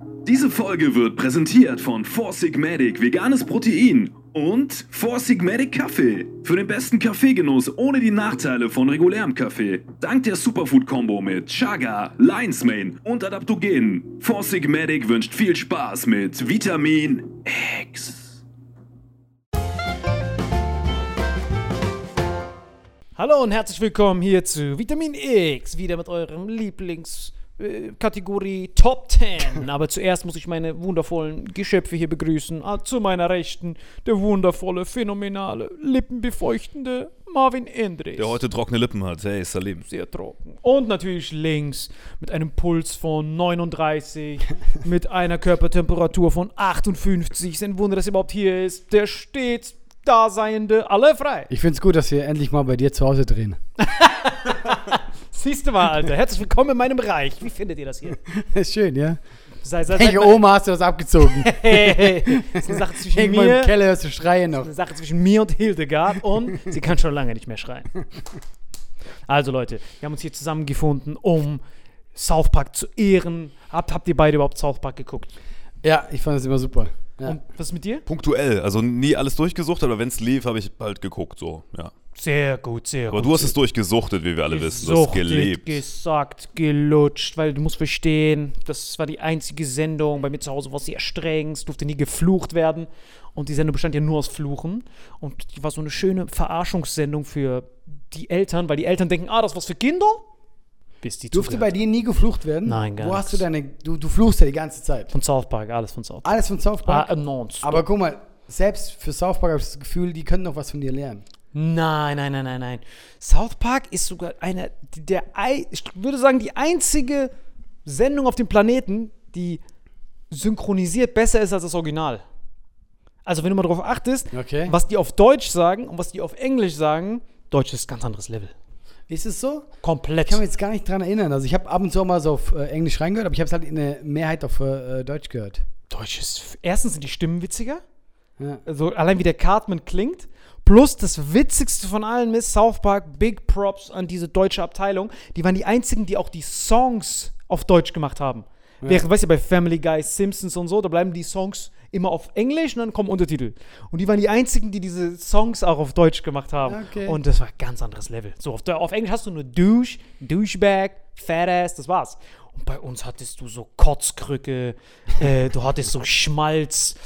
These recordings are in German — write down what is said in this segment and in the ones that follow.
Diese Folge wird präsentiert von Four Sigmatic Veganes Protein und Four Sigmatic Kaffee. Für den besten Kaffeegenuss ohne die Nachteile von regulärem Kaffee. Dank der Superfood-Kombo mit Chaga, Lion's Mane und Adaptogen. Four Sigmatic wünscht viel Spaß mit Vitamin X. Hallo und herzlich willkommen hier zu Vitamin X, wieder mit eurem Lieblingskategorie Top 10. Aber zuerst muss ich meine wundervollen Geschöpfe hier begrüßen. Ah, Zu meiner Rechten der wundervolle, phänomenale, lippenbefeuchtende Marvin Endres. trockene Lippen hat. Hey, Salim. Sehr trocken. Und natürlich links mit einem Puls von 39, mit einer Körpertemperatur von 58. Ist ein Wunder, dass er überhaupt hier ist. Der stets Daseiende, alle frei. Ich finde es gut, dass wir endlich mal bei dir zu Hause drehen. Siehst du mal, Alter. Herzlich willkommen in meinem Reich. Wie findet ihr das hier? ist schön, ja? Sei, sei, Hey, Oma, hast du was abgezogen? Hey, das ist eine Sache zwischen Irgendwo im mir, Keller hörst du schreien noch. eine Sache zwischen mir und Hildegard und sie kann schon lange nicht mehr schreien. Also Leute, wir haben uns hier zusammengefunden, um South Park zu ehren. Habt, habt ihr beide überhaupt South Park geguckt? Ja, ich fand es immer super. Ja. Und was ist mit dir? Punktuell, also nie alles durchgesucht, aber wenn es lief, habe ich halt geguckt, so, ja. Sehr gut, sehr Aber gut. du hast es durchgesuchtet, wie wir alle wissen. Du hast Gesuchtet, gelebt. gesagt, gelutscht, weil du musst verstehen, das war die einzige Sendung bei mir zu Hause, war sehr streng, es durfte nie geflucht werden und die Sendung bestand ja nur aus Fluchen und die war so eine schöne Verarschungssendung für die Eltern, weil die Eltern denken, ah, das ist was für Kinder, bis die Durfte zugehört bei dir nie geflucht werden? Nein, gar Wo hast du deine. Du, du fluchst ja die ganze Zeit. von South Park, alles von South Park. Alles von South Park. Ah, nonstop. Aber guck mal, selbst für South Park habe ich das Gefühl, die können noch was von dir lernen. Nein, nein, nein, nein, nein. South Park ist sogar eine der, ich würde sagen, die einzige Sendung auf dem Planeten, die synchronisiert besser ist als das Original. Also, wenn du mal darauf achtest, Okay. was die auf Deutsch sagen und was die auf Englisch sagen, Deutsch ist ein ganz anderes Level. Ist es so? Komplett. Ich kann mich jetzt gar nicht dran erinnern. Also ich habe ab und zu mal so auf äh, Englisch reingehört, aber ich habe es halt in der Mehrheit auf äh, Deutsch gehört. Deutsch ist. Erstens sind die Stimmen witziger. Ja. Also allein wie der Cartman klingt. Plus das Witzigste von allen ist South Park, Big Props an diese deutsche Abteilung. Die waren die einzigen, die auch die Songs auf Deutsch gemacht haben. Während, weißt du, bei Family Guy, Simpsons und so, da bleiben die Songs immer auf Englisch und dann kommen Untertitel. Und die waren die einzigen, die diese Songs auch auf Deutsch gemacht haben. Okay. Und das war ein ganz anderes Level. So, auf, auf Englisch hast du nur Douche, Douchebag, Fatass, das war's. Und bei uns hattest du so Kotzkrücke, äh, du hattest so Schmalz,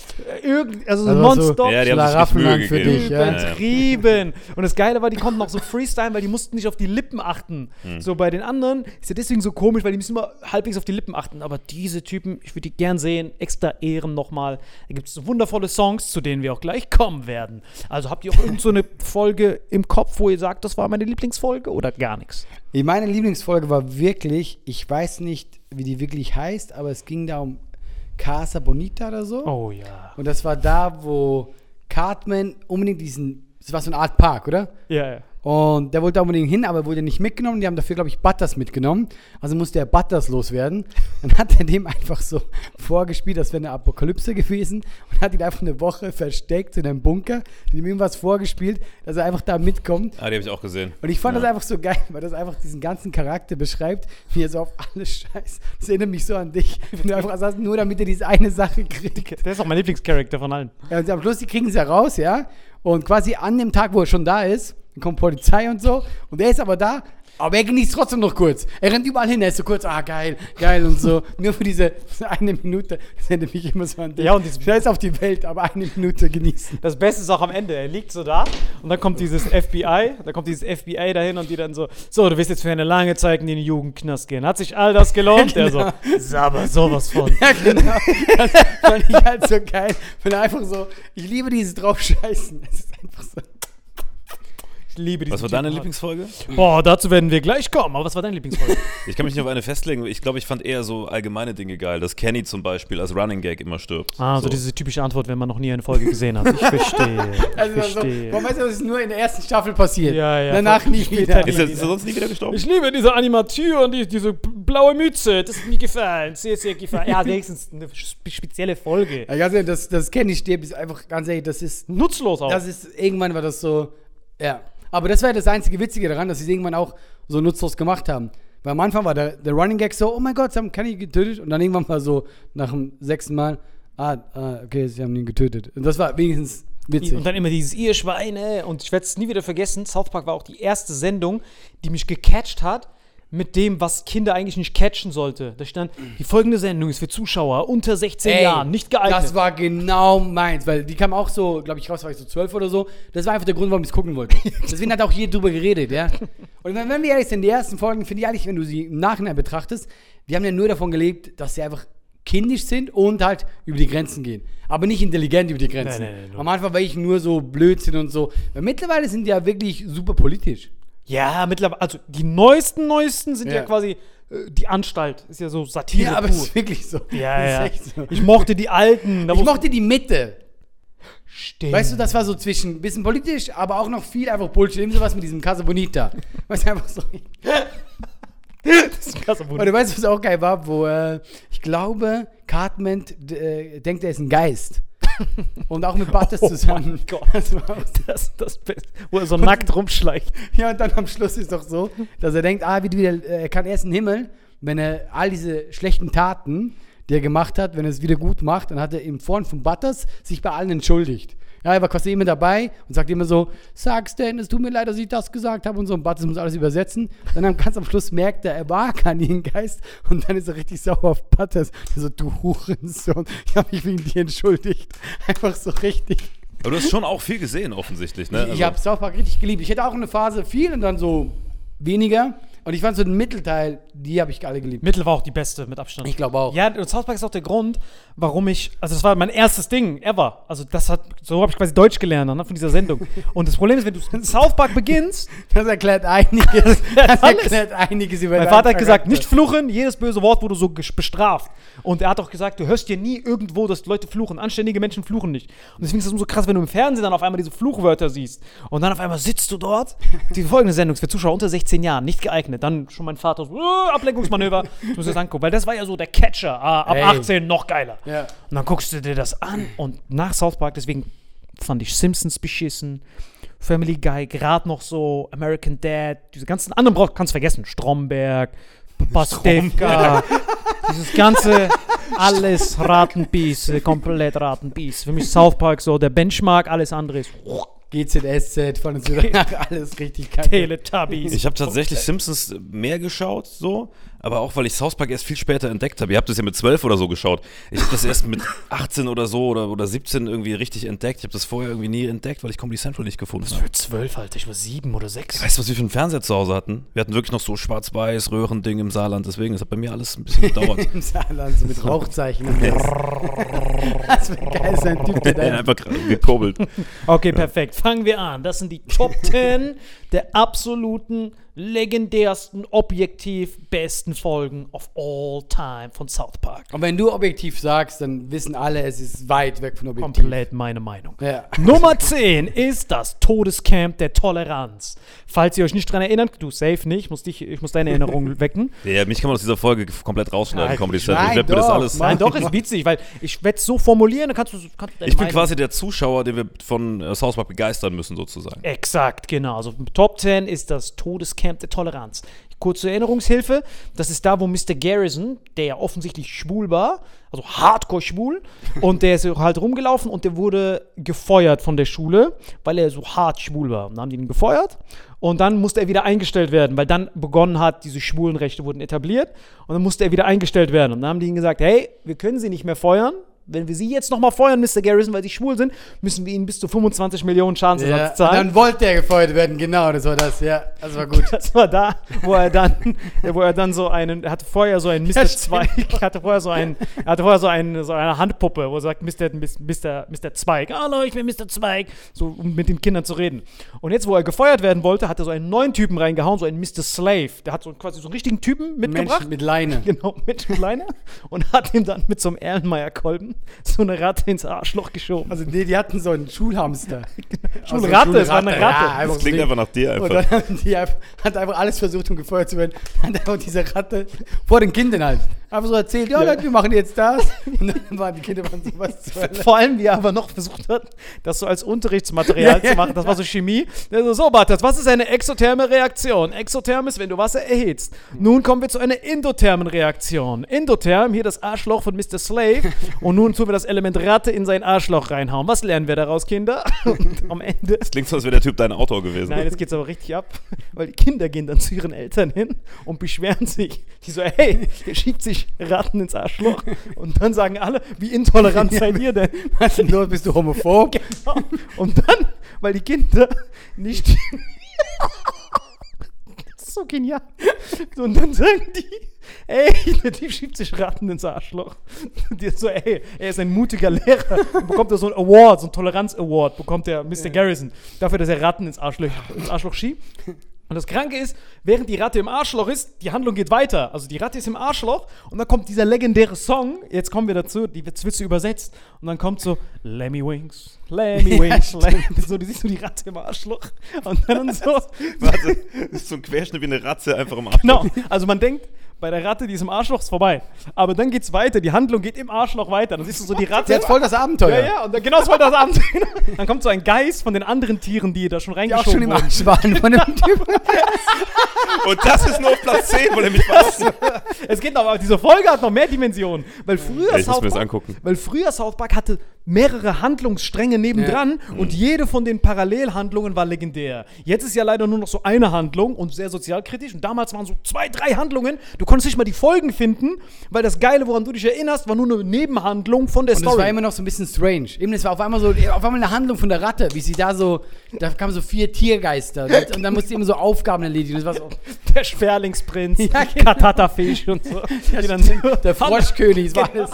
äh, irgend, also, Also so- nonstop. Ja, sich echt Schlaraffenland für dich, ja. Übertrieben. Und das Geile war, die konnten auch so freestylen, weil die mussten nicht auf die Lippen achten. So bei den anderen ist ja deswegen so komisch, weil die müssen immer halbwegs auf die Lippen achten. Aber diese Typen, ich würde die gern sehen, extra Ehren nochmal. Da gibt es so wundervolle Songs, zu denen wir auch gleich kommen werden. Also habt ihr auch irgend so eine Folge im Kopf, wo ihr sagt, das war meine Lieblingsfolge oder gar nichts? Meine Lieblingsfolge war wirklich, ich weiß nicht, wie die wirklich heißt, aber es ging da um Casa Bonita oder so. Oh ja. Und das war da, wo Cartman unbedingt diesen, das war so eine Art Park, oder? Ja, ja. Und der wollte da unbedingt hin, aber wurde nicht mitgenommen. Die haben dafür, glaube ich, Butters mitgenommen. Also musste er Butters loswerden. Dann hat er dem einfach so vorgespielt, das wäre eine Apokalypse gewesen. Und hat ihn einfach eine Woche versteckt in einem Bunker. Hat ihm irgendwas vorgespielt, dass er einfach da mitkommt. Ah, die habe ich auch gesehen. Und ich fand Ja. das einfach so geil, weil das einfach diesen ganzen Charakter beschreibt, wie er so auf alles scheißt. Das erinnert mich so an dich. Wenn du einfach sagst, nur damit er diese eine Sache kriegt. Der ist auch mein Lieblingscharakter von allen. Ja, und am Schluss, die kriegen sie ja raus, ja. Und quasi an dem Tag, wo er schon da ist, kommt Polizei und so. Und er ist aber da, aber er genießt trotzdem noch kurz. Er rennt überall hin, er ist so kurz, ah, geil, geil und so. Nur für diese eine Minute, das erinnert mich immer so an dich. Ja, und dieses- Scheiß auf die Welt, aber eine Minute genießen. Das Beste ist auch am Ende. Er liegt so da und dann kommt dieses FBI, da kommt dieses FBI dahin und die dann so, so, du wirst jetzt für eine lange Zeit in den Jugendknast gehen. Hat sich all das gelohnt? Der so, ist aber sowas von. Ja, genau. Das fand ich halt so geil. Er einfach so, ich liebe dieses Draufscheißen. Es ist einfach so. Ich liebe diesen Was war deine Typen. Lieblingsfolge? Boah, dazu werden wir gleich kommen. Aber was war deine Lieblingsfolge? Ich kann mich nicht auf eine festlegen. Ich glaube, ich fand eher so allgemeine Dinge geil, dass Kenny zum Beispiel als Running Gag immer stirbt. ah, so, diese typische Antwort, wenn man noch nie eine Folge gesehen hat. Ich verstehe. Ich Also so, verstehe. man weiß ja, das ist nur in der ersten Staffel passiert. Ja, ja, Danach nie wieder. Ist er, ist er sonst nie wieder gestorben? Ich liebe diese Animatur und die, diese blaue Mütze. Das hat mir gefallen. Sehr, sehr gefallen. Ja, wenigstens eine spe- spezielle Folge. Ja, ganz ehrlich, das, das Kenny stirbt, ist einfach, ganz ehrlich, das ist, Nutzlos auch. das ist, irgendwann war das so, ja. Aber das ja das einzige Witzige daran, dass sie es irgendwann auch so nutzlos gemacht haben. Weil am Anfang war der, der Running Gag so, oh mein Gott, sie haben Kenny getötet. Und dann irgendwann war so, nach dem sechsten Mal, ah, ah okay, sie haben ihn getötet. Und das war wenigstens witzig. Und dann immer dieses ihr Schweine. Und ich werde es nie wieder vergessen. South Park war auch die erste Sendung, die mich gecatcht hat mit dem, was Kinder eigentlich nicht catchen sollte. Da stand, die folgende Sendung ist für Zuschauer unter 16 Ey, Jahren nicht geeignet. Das war genau meins, weil die kam auch so, glaube ich, raus, war ich so zwölf oder so. Das war einfach der Grund, warum ich es gucken wollte. Deswegen hat auch jeder drüber geredet, ja. Und wenn, wenn wir ehrlich sind, die ersten Folgen, finde ich eigentlich, wenn du sie im Nachhinein betrachtest, die haben ja nur davon gelebt, dass sie einfach kindisch sind und halt über die Grenzen gehen. Aber nicht intelligent über die Grenzen. Nein, nein, nein, Am Anfang war ich nur so Blödsinn und so. Weil mittlerweile sind die ja wirklich super politisch. Ja, mittlerweile, also die neuesten, neuesten sind ja, Ja. quasi äh, die Anstalt. Ist ja so Satire Ja, aber pur. es ist wirklich so. ja, ja. so. Ich mochte die alten. Ich mochte die Mitte. Stimmt. Weißt du, das war so zwischen bisschen politisch, aber auch noch viel einfach Bullshit. Eben sowas mit diesem Casa Bonita. Weißt du, einfach so. das ist krass, Und du weißt, was auch geil war, wo äh, ich glaube, Cartman äh, denkt, er ist ein Geist. Und auch mit Butters Oh zusammen. mein Gott. Das war auch so. Das, das Beste. Wo er so nackt rumschleicht. Ja, und dann am Schluss ist doch so, dass er denkt, ah, wie wieder, er kann erst in den Himmel, wenn er all diese schlechten Taten, die er gemacht hat, wenn er es wieder gut macht, dann hat er im Form von Butters sich bei allen entschuldigt. Ja, er war quasi immer dabei und sagt immer so, sag's denn, es tut mir leid, dass ich das gesagt habe und so. Und Butters muss alles übersetzen. Dann am- ganz am Schluss merkt er, er war gar nie ein Geist und dann ist er richtig sauer auf Butters. Er so, du Hurensohn, ich habe mich wegen dir entschuldigt. Einfach so richtig. Aber du hast schon auch viel gesehen, offensichtlich, ne? Ich habe South Park richtig geliebt. Ich hätte auch eine Phase viel und dann so weniger. Und ich fand so den Mittelteil, die habe ich alle geliebt. Mittel war auch die beste mit Abstand. Ich glaube auch. Ja, und South Park ist auch der Grund, warum ich, also das war mein erstes Ding ever. Also das hat, so habe ich quasi Deutsch gelernt ne, von dieser Sendung. Und das Problem ist, wenn du mit South Park beginnst, Das erklärt einiges. Das erklärt einiges über mein Vater hat gesagt, nicht fluchen, jedes böse Wort wurde so bestraft. Und er hat auch gesagt, du hörst dir nie irgendwo, dass Leute fluchen. Anständige Menschen fluchen nicht. Und deswegen ist es umso krass, wenn du im Fernsehen dann auf einmal diese Fluchwörter siehst. Und dann auf einmal sitzt du dort. Die folgende Sendung ist für Zuschauer unter 16 Jahren nicht geeignet. Dann schon mein Vater so, äh, Ablenkungsmanöver. Ich muss das angucken. Weil das war ja so der Catcher. Ah, ab Ey. 18 noch geiler. Ja. Und dann guckst du dir das an und nach South Park, deswegen fand ich Simpsons beschissen, Family Guy, gerade noch so, American Dad, diese ganzen anderen brauch, kannst vergessen, Stromberg, Pastewka, dieses ganze, alles Ratenbies, komplett Ratenbies. Für mich South Park so der Benchmark, alles andere ist GZSZ von uns wieder alles richtig kacke. Teletubbies. Ich habe tatsächlich Simpsons mehr geschaut, so, aber auch weil ich South Park erst viel später entdeckt habe. Ihr habt das ja mit 12 oder so geschaut. Ich habe das erst mit 18 oder so oder, oder 17 irgendwie richtig entdeckt. Ich habe das vorher irgendwie nie entdeckt, weil ich Comedy Central nicht gefunden habe. Für zwölf, Alter, ich war sieben oder sechs. Weißt du, was wir für einen Fernseher zu Hause hatten? Wir hatten wirklich noch so schwarz-weiß Röhrending im Saarland, deswegen, das hat bei mir alles ein bisschen gedauert. Im Saarland, so mit Rauchzeichen. das. wäre geil, so ein Typ, der da einfach gekurbelt. Okay, perfekt. Fangen wir an. Das sind die Top 10 der absoluten, legendärsten, objektiv besten Folgen of all time von South Park. Und wenn du objektiv sagst, dann wissen alle, es ist weit weg von objektiv. Komplett meine Meinung. Ja. Nummer 10 ist das Todescamp der Toleranz. Falls ihr euch nicht dran erinnert, du safe nicht, ich muss, dich, ich muss deine Erinnerung wecken. Ja, mich kann man aus dieser Folge komplett rausschneiden, Comedy Central. Ich nein, werde mir das doch, alles. Nein, doch, ist witzig, weil ich werde es so formulieren, dann kannst du, kannst du deine Ich bin Meinung- quasi der Zuschauer, den wir von äh, South Park begeistern müssen, sozusagen. Exakt, genau. Also Top 10 ist das Todescamp der Toleranz. Kurze Erinnerungshilfe, das ist da, wo Mr. Garrison, der ja offensichtlich schwul war, also hardcore schwul, und der ist halt rumgelaufen und der wurde gefeuert von der Schule, weil er so hart schwul war. Und dann haben die ihn gefeuert und dann musste er wieder eingestellt werden, weil dann begonnen hat, diese Schwulenrechte wurden etabliert und dann musste er wieder eingestellt werden. Und dann haben die ihm gesagt, hey, wir können sie nicht mehr feuern. Wenn wir sie jetzt nochmal feuern, Mr. Garrison, weil sie schwul sind, müssen wir ihnen bis zu 25 Millionen Ja, Schadensersatz und zahlen. dann wollte er gefeuert werden, genau, das war das, ja. Das war gut. Das war da, wo er dann, wo er dann so einen, er hatte vorher so einen Mr. Ja. Zweig, er hatte vorher so einen, er hatte vorher so, einen, so eine Handpuppe, wo er sagt, Mr. Mr. Mr. Zweig, hallo, ich bin Mr. Zweig, so, um mit den Kindern zu reden. Und jetzt, wo er gefeuert werden wollte, hat er so einen neuen Typen reingehauen, so einen Mr. Slave, der hat so quasi so einen richtigen Typen mitgebracht. Menschen mit Leine. Genau, mit Leine. Und hat ihm dann mit so einem Erlenmeyer-Kolben so eine Ratte ins Arschloch geschoben. Also nee, die hatten so einen Schulhamster. Also Schulratte, es war eine Ja, Ratte. einfach Das so klingt Ding. einfach nach dir Und einfach. dann haben die einfach, hat einfach alles versucht, um gefeuert zu werden. Hat einfach diese Ratte vor den Kindern halt. Einfach so erzählt, ja, Leute, wir machen jetzt das. Und dann waren die Kinder waren so was Hölle. Vor allem, wie er aber noch versucht hat, das so als Unterrichtsmaterial Ja, ja. zu machen. Das war so Chemie. Der so, so, Bartas, was ist eine exotherme Reaktion? Exotherm ist, wenn du Wasser erhitzt. Nun kommen wir zu einer endothermen Reaktion. Endotherm, hier das Arschloch von Mr. Slave. Und nun tun wir das Element Ratte in sein Arschloch reinhauen. Was lernen wir daraus, Kinder? Und am Ende. Klingt so, als wäre der Typ dein Autor gewesen. Nein, jetzt geht's aber richtig ab, weil die Kinder gehen dann zu ihren Eltern hin und beschweren sich. Die so, hey, der schiebt sich Ratten ins Arschloch. Und dann sagen alle, wie intolerant seid ihr denn? Denn los, bist du homophob? Genau. Und dann, weil die Kinder nicht. das ist so genial. Und dann sagen die, ey, der Typ schiebt sich Ratten ins Arschloch. Die so, ey, er ist ein mutiger Lehrer. Und bekommt er so einen Award, so einen Toleranz-Award, bekommt der Mr. Garrison. Dafür, dass er Ratten ins Arschloch, ins Arschloch schiebt. Und das Kranke ist, während die Ratte im Arschloch ist, die Handlung geht weiter. Also die Ratte ist im Arschloch und dann kommt dieser legendäre Song. Jetzt kommen wir dazu, die wird, wird so übersetzt. Und dann kommt so Lemmy Wings, Lemmy Wings, Lemmy. So, du siehst so die Ratte im Arschloch. Und dann so. Warte, das ist so ein Querschnitt wie eine Ratze einfach im Arsch. Genau. Also man denkt, bei der Ratte, die ist im Arschloch, ist vorbei. Aber dann geht's weiter. Die Handlung geht im Arschloch weiter. Dann siehst du so die Ratte. Jetzt voll das Abenteuer. ja, ja, und dann, genau das war das Abend. Dann kommt so ein Geist von den anderen Tieren, die da schon Die auch reingeschoben schon im wurden. Arsch waren von dem Typen. Und das ist nur auf Platz 10, weil er mich verlassen Es geht aber, diese Folge hat noch mehr Dimensionen. Weil früher, Ja, ich South Park, angucken. weil früher South Park hatte mehrere Handlungsstränge nebendran und jede von den Parallelhandlungen war legendär. Jetzt ist ja leider nur noch so eine Handlung und sehr sozialkritisch. Und damals waren so zwei, drei Handlungen. Du konntest nicht mal die Folgen finden, weil das Geile, woran du dich erinnerst, war nur eine Nebenhandlung von der Und das Story. war immer noch so ein bisschen strange. Eben, das war auf einmal so, auf einmal eine Handlung von der Ratte, wie sie da so, da kamen so vier Tiergeister und, und dann musste sie immer so Aufgaben erledigen. Das war so, der Sperlingsprinz, Ja, genau. Katatafisch und so. so der Froschkönig, das war alles,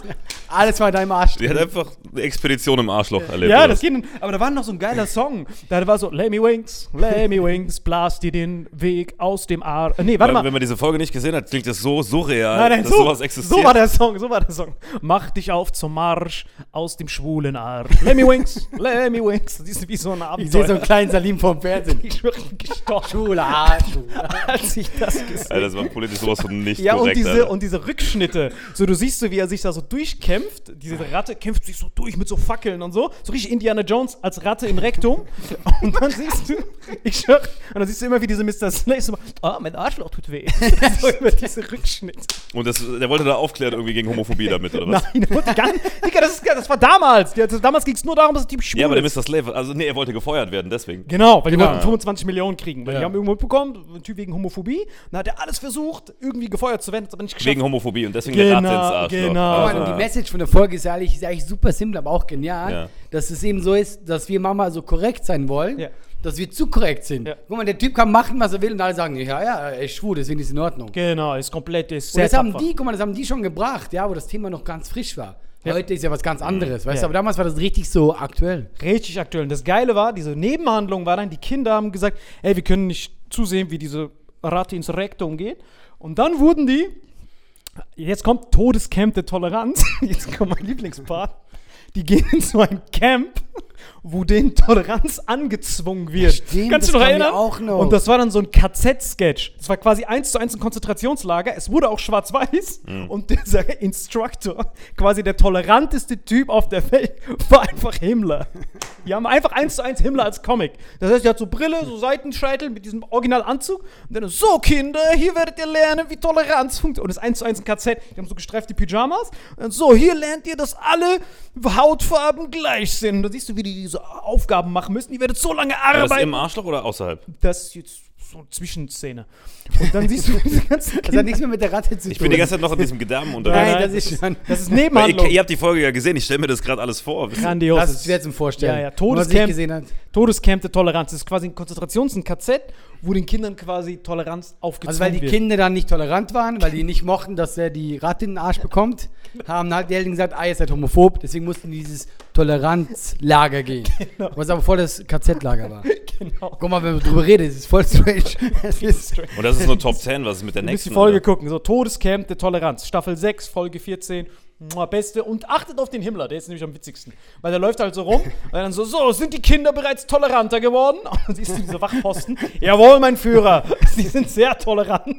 alles war in deinem Arsch. Die hat einfach eine Expedition im Arschloch erlebt. Ja, das ging. Aber da war noch so ein geiler Song. Da war so, Let me wings, let me wings, blast dir den Weg aus dem Arsch. Nee, warte mal. Wenn man diese Folge nicht gesehen hat, klingt das so surreal, Nein, nein, dass so, sowas existiert. so war der Song, so war der Song. Mach dich auf zum Marsch aus dem schwulen Arsch. Let me wings, let me wings. Das ist wie so ein Ich sehe so einen Abenteuer. kleinen Salim vom Fernsehen. Ich schwöre, bin gestorben, Schule, Arsch, als ich das gesehen Alter, das war politisch sowas von nicht Ja, und korrekt, diese, Alter. und diese Rückschnitte. So, du siehst so, wie er sich da so durchkämpft. Diese Ratte kämpft sich so durch mit so Fackeln und so. So richtig Indiana Jones als Ratte im Rektum. Und dann siehst du, ich schwör, und dann siehst du immer, wie diese Mr. Slay so, ah, mein Arschloch tut weh. so über diese Rückschnitte. Und das, der wollte da aufklären irgendwie gegen Homophobie damit, oder was? Nein, der wollte gar nicht. Digga, das, ist, das war damals. Das, damals ging es nur darum, dass der Typ schwul Ja, aber der ist. Mr. Slave, also nee, er wollte gefeuert werden, deswegen. Genau, weil die Genau. wollten 25 Millionen kriegen. Weil Ja. die haben irgendwo mitbekommen, ein Typ wegen Homophobie. Dann hat er alles versucht, irgendwie gefeuert zu werden, hat aber nicht geschafft. Wegen Homophobie und deswegen Genau, der Ratte ins genau. Ah. und die Message von der Folge ist ja eigentlich, ist eigentlich super simpel, aber auch genial, Ja. dass es eben so ist, dass wir Mama so korrekt sein wollen, Ja. Dass wir zu korrekt sind. Ja. Guck mal, der Typ kann machen, was er will und alle sagen, ja, ja, er ist schwul, deswegen ist es in Ordnung. Genau, ist komplett, ist Und sehr das haben die, guck mal, das haben die schon gebracht, ja, wo das Thema noch ganz frisch war. Ja. Heute ist ja was ganz anderes, weißt du, aber damals war das richtig so aktuell. Richtig aktuell. Und das Geile war, diese Nebenhandlung war dann, die Kinder haben gesagt, ey, wir können nicht zusehen, wie diese Ratte ins Rektum geht. Und dann wurden die, jetzt kommt Todescamp der Toleranz, jetzt kommt mein Lieblingspart, die gehen in so ein Camp, wo denen Toleranz angezwungen wird. Stimmt, Kannst du das noch erinnern? auch noch. Und das war dann so ein KZ-Sketch. Das war quasi eins zu eins ein Konzentrationslager. Es wurde auch schwarz-weiß. Und dieser Instructor, quasi der toleranteste Typ auf der Welt, war einfach Himmler. Die haben einfach eins zu eins Himmler als Comic. Das heißt, er hat so Brille, so Seitenscheitel mit diesem Originalanzug. Und dann so, Kinder, hier werdet ihr lernen, wie Toleranz funktioniert. Und das ist eins zu eins ein KZ. Die haben so gestreifte Pyjamas. Und dann so, hier lernt ihr, dass alle Hautfarben gleich sind. Und da siehst du, wie die diese Aufgaben machen müssen. Die werdet so lange War das arbeiten. im Arschloch oder außerhalb? Das ist jetzt so eine Zwischenszene. Und dann siehst du diese ganzen Das hat nichts mehr mit der Ratte zu tun. Ich bin die ganze Zeit noch in diesem Gedärmen unterwegs. Nein, das ist schon. Das ist Weil ihr, Nebenhandlung. ihr habt die Folge ja gesehen, ich stelle mir das gerade alles vor. Grandios. Das ist schwer zum Vorstellen. Ja, ja, Nur, was ich Todescamp. gesehen hat. Todescamp der Toleranz. Das ist quasi ein Konzentrations-, ein KZ, wo den Kindern quasi Toleranz aufgezwungen Also weil die wird. Kinder dann nicht tolerant waren, weil die nicht mochten, dass er die Ratte in den Arsch bekommt, haben halt die Eltern gesagt, ah, ihr seid homophob, deswegen mussten die dieses Toleranzlager gehen. Was aber voll das KZ-Lager war. Genau. Guck mal, wenn man drüber redet, es ist voll strange. Es ist Und das ist nur Top 10, was ist mit der Du müsst nächsten? die Folge Alter? gucken. So, Todescamp der Toleranz. Staffel 6, Folge 14. Mua, Beste. Und achtet auf den Himmler, der ist nämlich am witzigsten. Weil der läuft halt so rum und dann so, so, sind die Kinder bereits toleranter geworden? Und dann siehst du diese Wachposten. Jawohl, mein Führer. Sie sind sehr tolerant.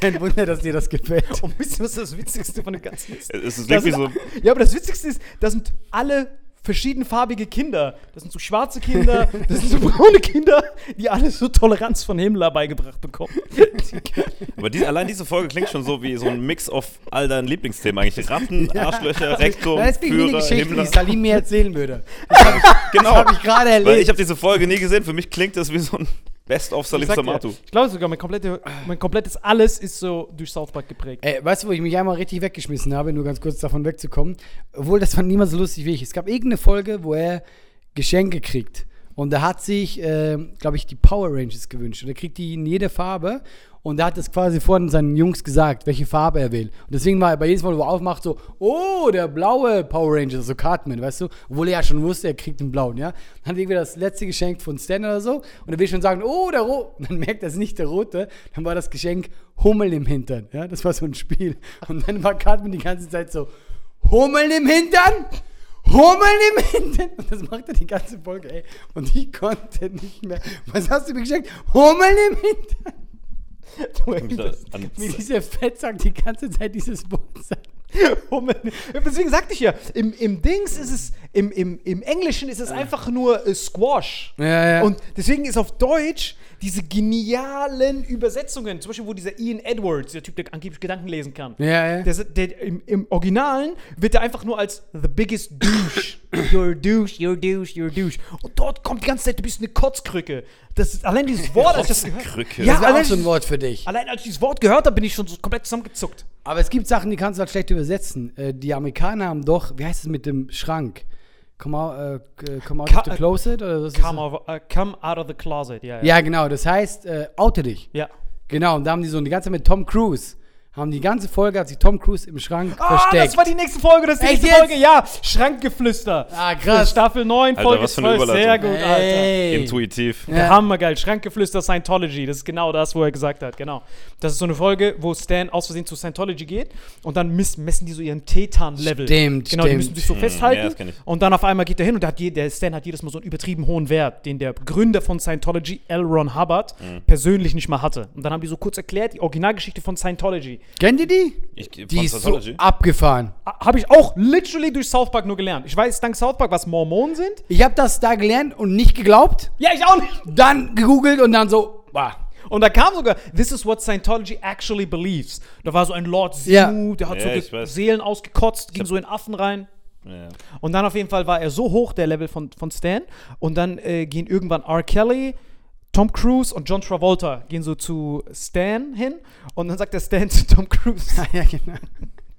kein Wunder, dass dir das gefällt. Und wisst ihr, was das Witzigste von dem Ganzen ist? Es ist Das irgendwie sind, so. ja, aber das Witzigste ist, das sind alle verschiedenfarbige Kinder. Das sind so schwarze Kinder, das sind so braune Kinder, die alle so Toleranz von Himmler beigebracht bekommen. Aber die, allein diese Folge klingt schon so wie so ein Mix auf all deinen Lieblingsthemen eigentlich. Ratten, Arschlöcher, Rektum, Das ist wie eine Führer, Geschichte, Himmler. die Salim mir erzählen würde. Das habe ich, Genau. das hab ich gerade Weil ich erlebt. habe diese Folge nie gesehen. Für mich klingt das wie so ein Best-of Salim Ich sag dir, Samatu. Ich glaube sogar, mein, komplette, mein komplettes Alles ist so durch South Park geprägt. Ey, weißt du, wo ich mich einmal richtig weggeschmissen habe, nur ganz kurz davon wegzukommen? Obwohl, das fand niemand so lustig wie ich. Es gab irgendeine Folge, wo er Geschenke kriegt. Und er hat sich, äh, glaube ich, die Power Rangers gewünscht. Und er kriegt die in jeder Farbe. Und er hat das quasi vorhin seinen Jungs gesagt, welche Farbe er will. Und deswegen war er bei jedem Mal, wo er aufmacht, so, oh, der blaue Power Ranger, so Cartman, weißt du? Obwohl er ja schon wusste, er kriegt den blauen, ja? Dann hat er irgendwie das letzte Geschenk von Stan oder so. Und er will schon sagen, oh, der rote. Dann merkt er, es nicht der rote. Dann war das Geschenk Hummel im Hintern, ja? Das war so ein Spiel. Und dann war Cartman die ganze Zeit so, Hummel im Hintern? Hummel im Hintern? Und das macht er die ganze Folge, ey. Und ich konnte nicht mehr. Was hast du mir geschenkt? Hummel im Hintern? An- Wie dieser Fettsack die ganze Zeit dieses Wort sagt. Deswegen sagte ich ja, im, im Dings ist es, im, im, im Englischen ist es einfach nur äh, Squash. Ja, ja. Und deswegen ist auf Deutsch diese genialen Übersetzungen, zum Beispiel, wo dieser Ian Edwards, der Typ, der angeblich Gedanken lesen kann, Ja, ja. der, der, im, im Originalen wird er einfach nur als The Biggest Douche you're a douche, you're a douche, you're a douche. Und dort kommt die ganze Zeit, du bist eine Kotzkrücke. Das ist allein dieses Wort, als ich das gehört Krücke. Ja, Das wäre allein, auch so ein Wort für dich. allein als ich dieses Wort gehört habe, bin ich schon so komplett zusammengezuckt. Aber es gibt Sachen, die kannst du halt schlecht übersetzen. Äh, die Amerikaner haben doch, wie heißt es mit dem Schrank? Come out, äh, come out Ka- of the closet? Oder was ist Come, das? over, uh, come out of the closet, ja. Ja. Ja, genau. Das heißt, äh, oute dich. ja. Genau. Und da haben die so die ganze Zeit mit Tom Cruise, haben die ganze Folge hat sich Tom Cruise im Schrank Ah, versteckt. das war die nächste Folge, das ist die Echt nächste jetzt? Folge, ja. Schrankgeflüster. Ah, krass. Staffel 9, Alter, Folge was für eine 12, sehr gut, Alter. Ey. Intuitiv. Ja. Hammergeil, Schrankgeflüster Scientology, das ist genau das, wo er gesagt hat, genau. Das ist so eine Folge, wo Stan aus Versehen zu Scientology geht und dann miss, messen die so ihren Tetan-Level. Stimmt, Genau, die stimmt. müssen sich so ja, festhalten das kenn ich. und dann auf einmal geht er hin und der, hat je, der Stan hat jedes Mal so einen übertrieben hohen Wert, den der Gründer von Scientology, L. Ron Hubbard, Mhm. persönlich nicht mal hatte. Und dann haben die so kurz erklärt, die Originalgeschichte von Scientology. Kennt ihr die? Ich, Die ist so abgefahren. Habe ich auch literally durch South Park nur gelernt. Ich weiß dank South Park, was Mormonen sind. Ich habe das da gelernt und nicht geglaubt. Ja, ich auch nicht. Dann gegoogelt und dann so, wow. Und da kam sogar, this is what Scientology actually believes. Da war so ein Lord Zenu, Ja. der hat Ja, so. Seelen ausgekotzt, ging so in Affen rein. Ja. Und dann auf jeden Fall war er so hoch, der Level von, von Stan. Und dann äh, gehen irgendwann R. Kelly, Tom Cruise und John Travolta gehen so zu Stan hin. Und dann sagt der Stan zu Tom Cruise, ja, genau.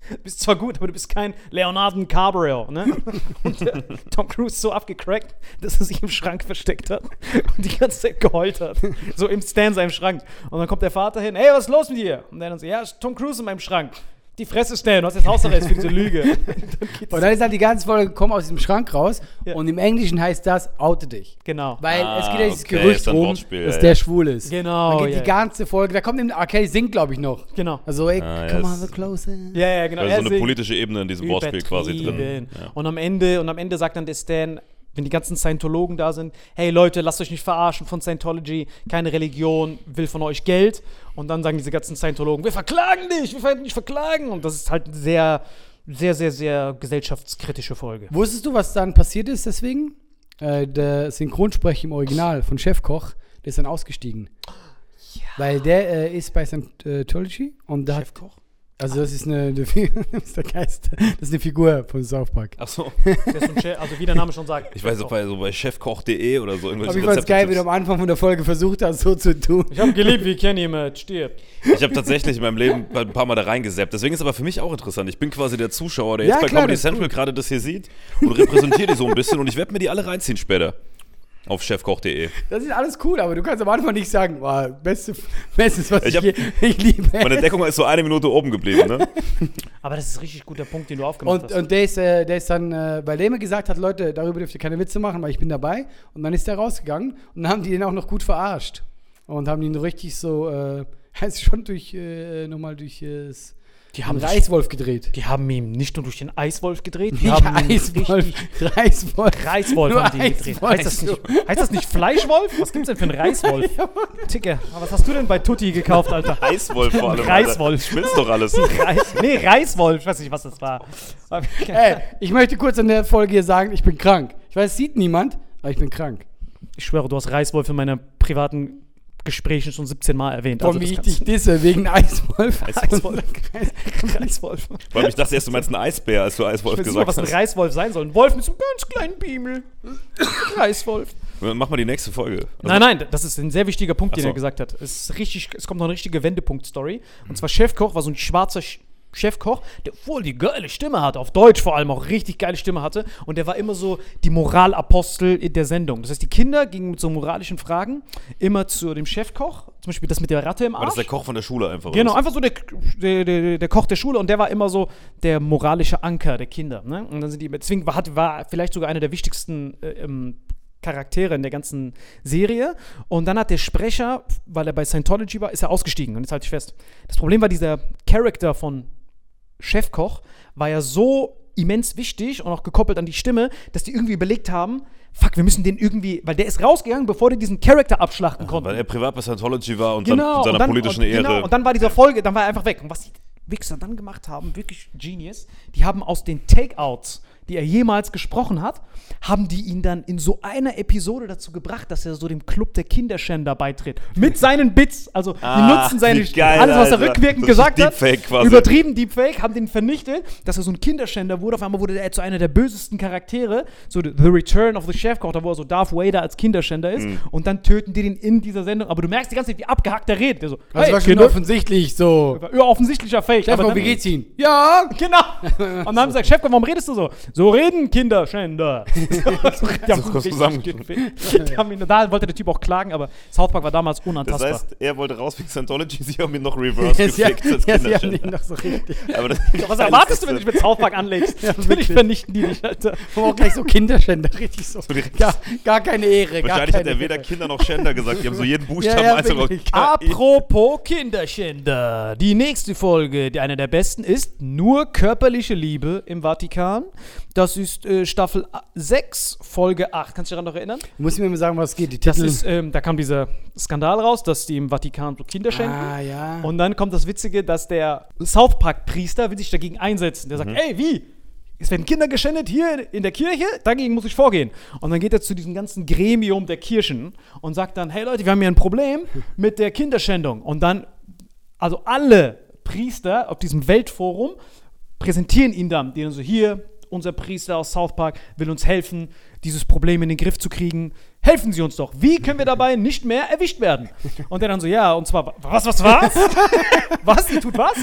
du bist zwar gut, aber du bist kein Leonardo DiCaprio, ne? Und äh, Tom Cruise ist so abgecrackt, dass er sich im Schrank versteckt hat und die ganze Zeit geheult hat. So im Stan seinem Schrank. Und dann kommt der Vater hin, hey, was ist los mit dir? Und der dann so, ja, ist Tom Cruise in meinem Schrank. Die Fresse Stan, du hast jetzt Hausarrest für diese Lüge. Und dann Und dann ist halt die ganze Folge, komm aus diesem Schrank raus. Ja. Und im Englischen heißt das, oute dich. Genau. Weil Ah, es geht ja dieses okay, Gerücht ist ein rum, Wortspiel, dass ja, der ja. schwul ist. Genau, Dann geht ja, die ganze Folge, da kommt eben. Kelly singt, glaube ich, noch. Genau. Also, ey, Ah, come on es- the closer. Ja, ja, genau. Da ist Er so eine politische Ebene in diesem Wortspiel quasi drin. Und am Ende, und am Ende sagt dann der Stan, wenn die ganzen Scientologen da sind, hey Leute, lasst euch nicht verarschen von Scientology, keine Religion will von euch Geld. Und dann sagen diese ganzen Scientologen, wir verklagen dich, wir werden dich verklagen. Und das ist halt eine sehr, sehr, sehr, sehr gesellschaftskritische Folge. Wusstest du, was dann passiert ist deswegen? Äh, der Synchronsprecher im Original von Chefkoch, der ist dann ausgestiegen. Weil der äh, ist bei Scientology und da hat, Chefkoch? Also das ist eine, ist der Geist, das ist eine Figur von South Park. Achso, Der ist so Chef, also wie der Name schon sagt. ich weiß auch bei, so bei chefkoch.de oder so irgendwelche Aber ich fand es geil, wie du am. Anfang von der Folge versucht hast, so zu tun. Ich habe geliebt, wie Kenny immer stirbt. Ich habe tatsächlich in meinem Leben ein paar Mal da reingesappt. Deswegen ist aber für mich auch interessant. Ich bin quasi der Zuschauer, der Ja, jetzt bei klar, Comedy Central gerade das hier sieht und repräsentiere die so ein bisschen und ich werde mir die alle reinziehen später. Auf chefkoch.de. Das ist alles cool, aber du kannst am Anfang nicht sagen, wow, beste, bestes, was ich, Ich hab- je, ich liebe. Meine Deckung ist so eine Minute oben geblieben, ne? Aber das ist ein richtig guter Punkt, den du aufgemacht Und, hast. und der, ist, äh, der ist dann, äh, weil der immer gesagt hat, Leute, darüber dürft ihr keine Witze machen, weil ich bin dabei. Und dann ist der rausgegangen und dann haben die den auch noch gut verarscht. Und haben ihn richtig so, äh, heißt schon durch, äh, nochmal durch äh, das die, haben Reiswolf gedreht. die haben ihm nicht nur durch den Eiswolf gedreht, die Nicht haben ihn Eiswolf, richtig Reiswolf. Reiswolf Nur haben die gedreht. Eiswolf. Heißt das, nicht, heißt das nicht Fleischwolf? Was gibt's denn für einen Reiswolf? Ticker, aber was hast du denn bei Tutti gekauft, Alter? Eiswolf vor allem. Reiswolf. Schmilzt doch alles. Reis, nee, Reiswolf, ich weiß nicht, was das war. Ey, ich möchte kurz in der Folge hier sagen, ich bin krank. Ich weiß, es sieht niemand, aber ich bin krank. Ich schwöre, du hast Reiswolf in meinen privaten Gesprächen schon 17 Mal erwähnt. Komm, Also wie ich das dich disse, wegen Eiswolf. Eiswolf. Reiswolf. Weil ich dachte erst, du meinst einen Eisbär, als du Eiswolf Ich weiß nicht mal, gesagt was ein hast. Reiswolf sein soll. Ein Wolf mit so einem ganz kleinen Biemel. Reiswolf. Mach mal die nächste Folge. Also, Nein, nein, das ist ein sehr wichtiger Punkt, den so. er gesagt hat. Es, ist richtig, es kommt noch eine richtige Wendepunkt-Story. Und zwar Chefkoch war so ein schwarzer Sch Chefkoch, der voll die geile Stimme hatte, auf Deutsch vor allem auch richtig geile Stimme hatte. Und der war immer so die Moralapostel in der Sendung. Das heißt, die Kinder gingen mit so moralischen Fragen immer zu dem Chefkoch. Zum Beispiel das mit der Ratte im War das Arsch. der Koch von der Schule einfach? Genau, oder? einfach so der, der, der, der Koch der Schule und der war immer so der moralische Anker der Kinder. Ne? Und dann sind die, deswegen war, war vielleicht sogar einer der wichtigsten äh, ähm, Charaktere in der ganzen Serie. Und dann hat der Sprecher, weil er bei Scientology war, ist er ausgestiegen. Und jetzt halte ich fest. Das Problem war, dieser Charakter von Chefkoch war ja so immens wichtig und auch gekoppelt an die Stimme, dass die irgendwie überlegt haben, fuck, wir müssen den irgendwie, weil der ist rausgegangen, bevor die diesen Charakter abschlachten konnten. Weil er privat bei Scientology war und dann Genau, mit seiner und dann, politischen und, Ehre. Genau, und dann war dieser Folge, dann war er einfach weg. Und was die Wichser dann gemacht haben, wirklich Genius, die haben aus den Takeouts, die er jemals gesprochen hat, haben die ihn dann in so einer Episode dazu gebracht, dass er so dem Club der Kinderschänder beitritt. Mit seinen Bits. Also, die Ah, nutzen seine geil, alles, was er Alter. rückwirkend ist gesagt hat. Deepfake quasi. Übertrieben Deepfake, haben den vernichtet, dass er so ein Kinderschänder wurde. Auf einmal wurde er zu einer der bösesten Charaktere. So The Return of the Chefkoch, da wo er so Darth Vader als Kinderschänder ist. Mhm. Und dann töten die den in dieser Sendung. Aber du merkst die ganze Zeit, wie abgehackt er redet. Der so, Das war schon offensichtlich so. ja, offensichtlicher Fake. Stefan, aber wie geht's Ihnen? Ja! Genau. Und dann haben sie gesagt, Chefkoch, warum redest du so? So reden Kinderschänder. so, die haben gefickt. Die haben ihn, da wollte der Typ auch klagen, aber South Park war damals Das unantastbar. heißt, er wollte raus wegen Scientology, sie haben ihn noch reverse ja, gefickt als ja, Kinderschänder. so. Aber das, was erwartest du, wenn du dich mit South Park anlegst? Natürlich vernichten die dich, Alter. Aber auch gleich so Kinderschänder, richtig so. direkt- Gar, gar keine Ehre, Wahrscheinlich hat er weder. Kinder noch Schänder gesagt. Die haben so jeden Buchstaben Ja, ja, einzeln wirklich. Apropos Kinderschänder. Die nächste Folge, die eine der besten ist, nur körperliche Liebe im Vatikan. Das ist äh, Staffel 6, Folge 8. Kannst du dich daran noch erinnern? Muss ich mir mal sagen, was geht? Die Das ist, ähm, da kam dieser Skandal raus, dass die im Vatikan so Kinder schenken. ah, ja. Und dann kommt das Witzige, dass der South Park-Priester will sich dagegen einsetzen. Der sagt, ey, wie? Es werden Kinder geschändet hier in der Kirche, dagegen muss ich vorgehen. Und dann geht er zu diesem ganzen Gremium der Kirchen und sagt dann, hey Leute, wir haben hier ein Problem mit der Kinderschändung. Und dann, also alle Priester auf diesem Weltforum präsentieren ihn dann, dann so, hier, unser Priester aus South Park will uns helfen, dieses Problem in den Griff zu kriegen. Helfen Sie uns doch. Wie können wir dabei nicht mehr erwischt werden? Und der dann so, ja, und zwar, was, was, was? was? Ihr tut was?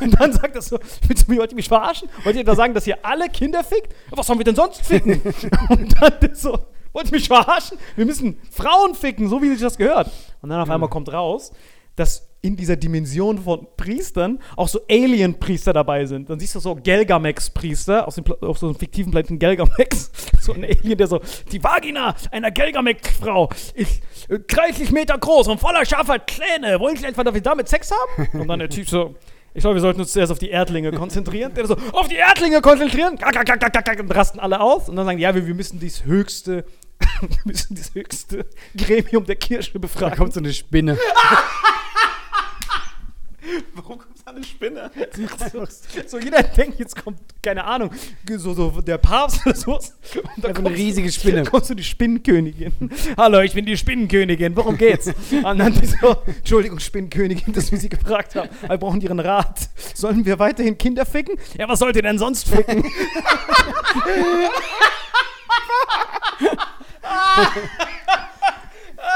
Und dann sagt er so, willst du mich, wollt ihr mich verarschen? Wollt ihr da sagen, dass ihr alle Kinder fickt? Was sollen wir denn sonst ficken? Und dann so, wollt ihr mich verarschen? Wir müssen Frauen ficken, so wie sich das gehört. Und dann auf einmal kommt raus, dass in dieser Dimension von Priestern auch so Alien-Priester dabei sind. Dann siehst du so Gelgamex-Priester aus dem, auf so einem fiktiven Planeten Gelgamex. So ein Alien, der so, die Vagina einer Gelgamex-Frau ist äh, 30 Meter groß und voller scharfer Kläne. Wollen Sie etwa, dass wir damit Sex haben? Und dann der Typ so, ich glaube, wir sollten uns zuerst auf die Erdlinge konzentrieren. Der so, auf die Erdlinge konzentrieren? Und rasten alle aus. Und dann sagen die, ja, wir, wir müssen dieses höchste, wir müssen dieses höchste Gremium der Kirche da befragen. kommt so eine Spinne. Warum kommt da eine Spinne? So, jeder denkt, jetzt kommt, keine Ahnung, so, so der Papst oder so. Und dann Einfach eine riesige Spinne. kommst du die Spinnenkönigin. Hallo, ich bin die Spinnenkönigin, worum geht's? Und dann die so, Entschuldigung, Spinnenkönigin, dass wir sie gefragt haben. Wir brauchen ihren Rat. Sollen wir weiterhin Kinder ficken? Ja, was sollt ihr denn sonst ficken?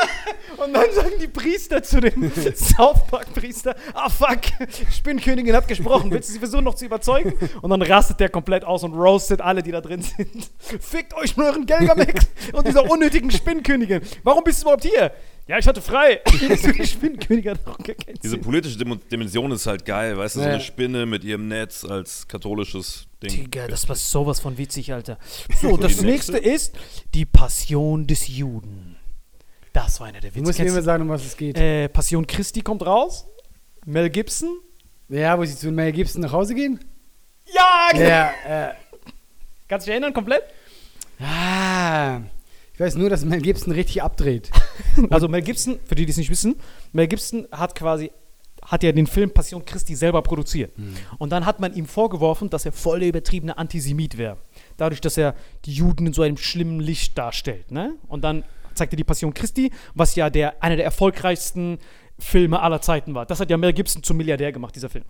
Und dann sagen die Priester zu dem South Park-Priester, ah fuck, Spinnkönigin hat gesprochen, willst du sie versuchen noch zu überzeugen? Und dann rastet der komplett aus und roastet alle, die da drin sind. Fickt euch mit euren Gelgamex und dieser unnötigen Spinnkönigin. Warum bist du überhaupt hier? Ja, ich hatte frei. So, die Spinnkönigin hat gar keinen Diese politische Dim- Dimension ist halt geil, weißt du, so Ja. eine Spinne mit ihrem Netz als katholisches Ding. Digga, das war sowas von witzig, Alter. So, das nächste nächste? ist die Passion des Juden. Das war einer der Du Witze. musst mir immer sagen, um was es geht. Äh, Passion Christi kommt raus. Mel Gibson. Ja, wo sie zu Mel Gibson nach Hause gehen? Ja, genau. Ja, äh, Kannst du dich erinnern komplett? ah, ich weiß nur, dass Mel Gibson richtig abdreht. Also Mel Gibson, für die, die es nicht wissen, Mel Gibson hat quasi hat ja den Film Passion Christi selber produziert. Und dann hat man ihm vorgeworfen, dass er voll der übertriebene Antisemit wäre. Dadurch, dass er die Juden in so einem schlimmen Licht darstellt. Ne? Und dann zeigte die Passion Christi, was ja der, einer der erfolgreichsten Filme aller Zeiten war. Das hat ja Mel Gibson zum Milliardär gemacht, dieser Film.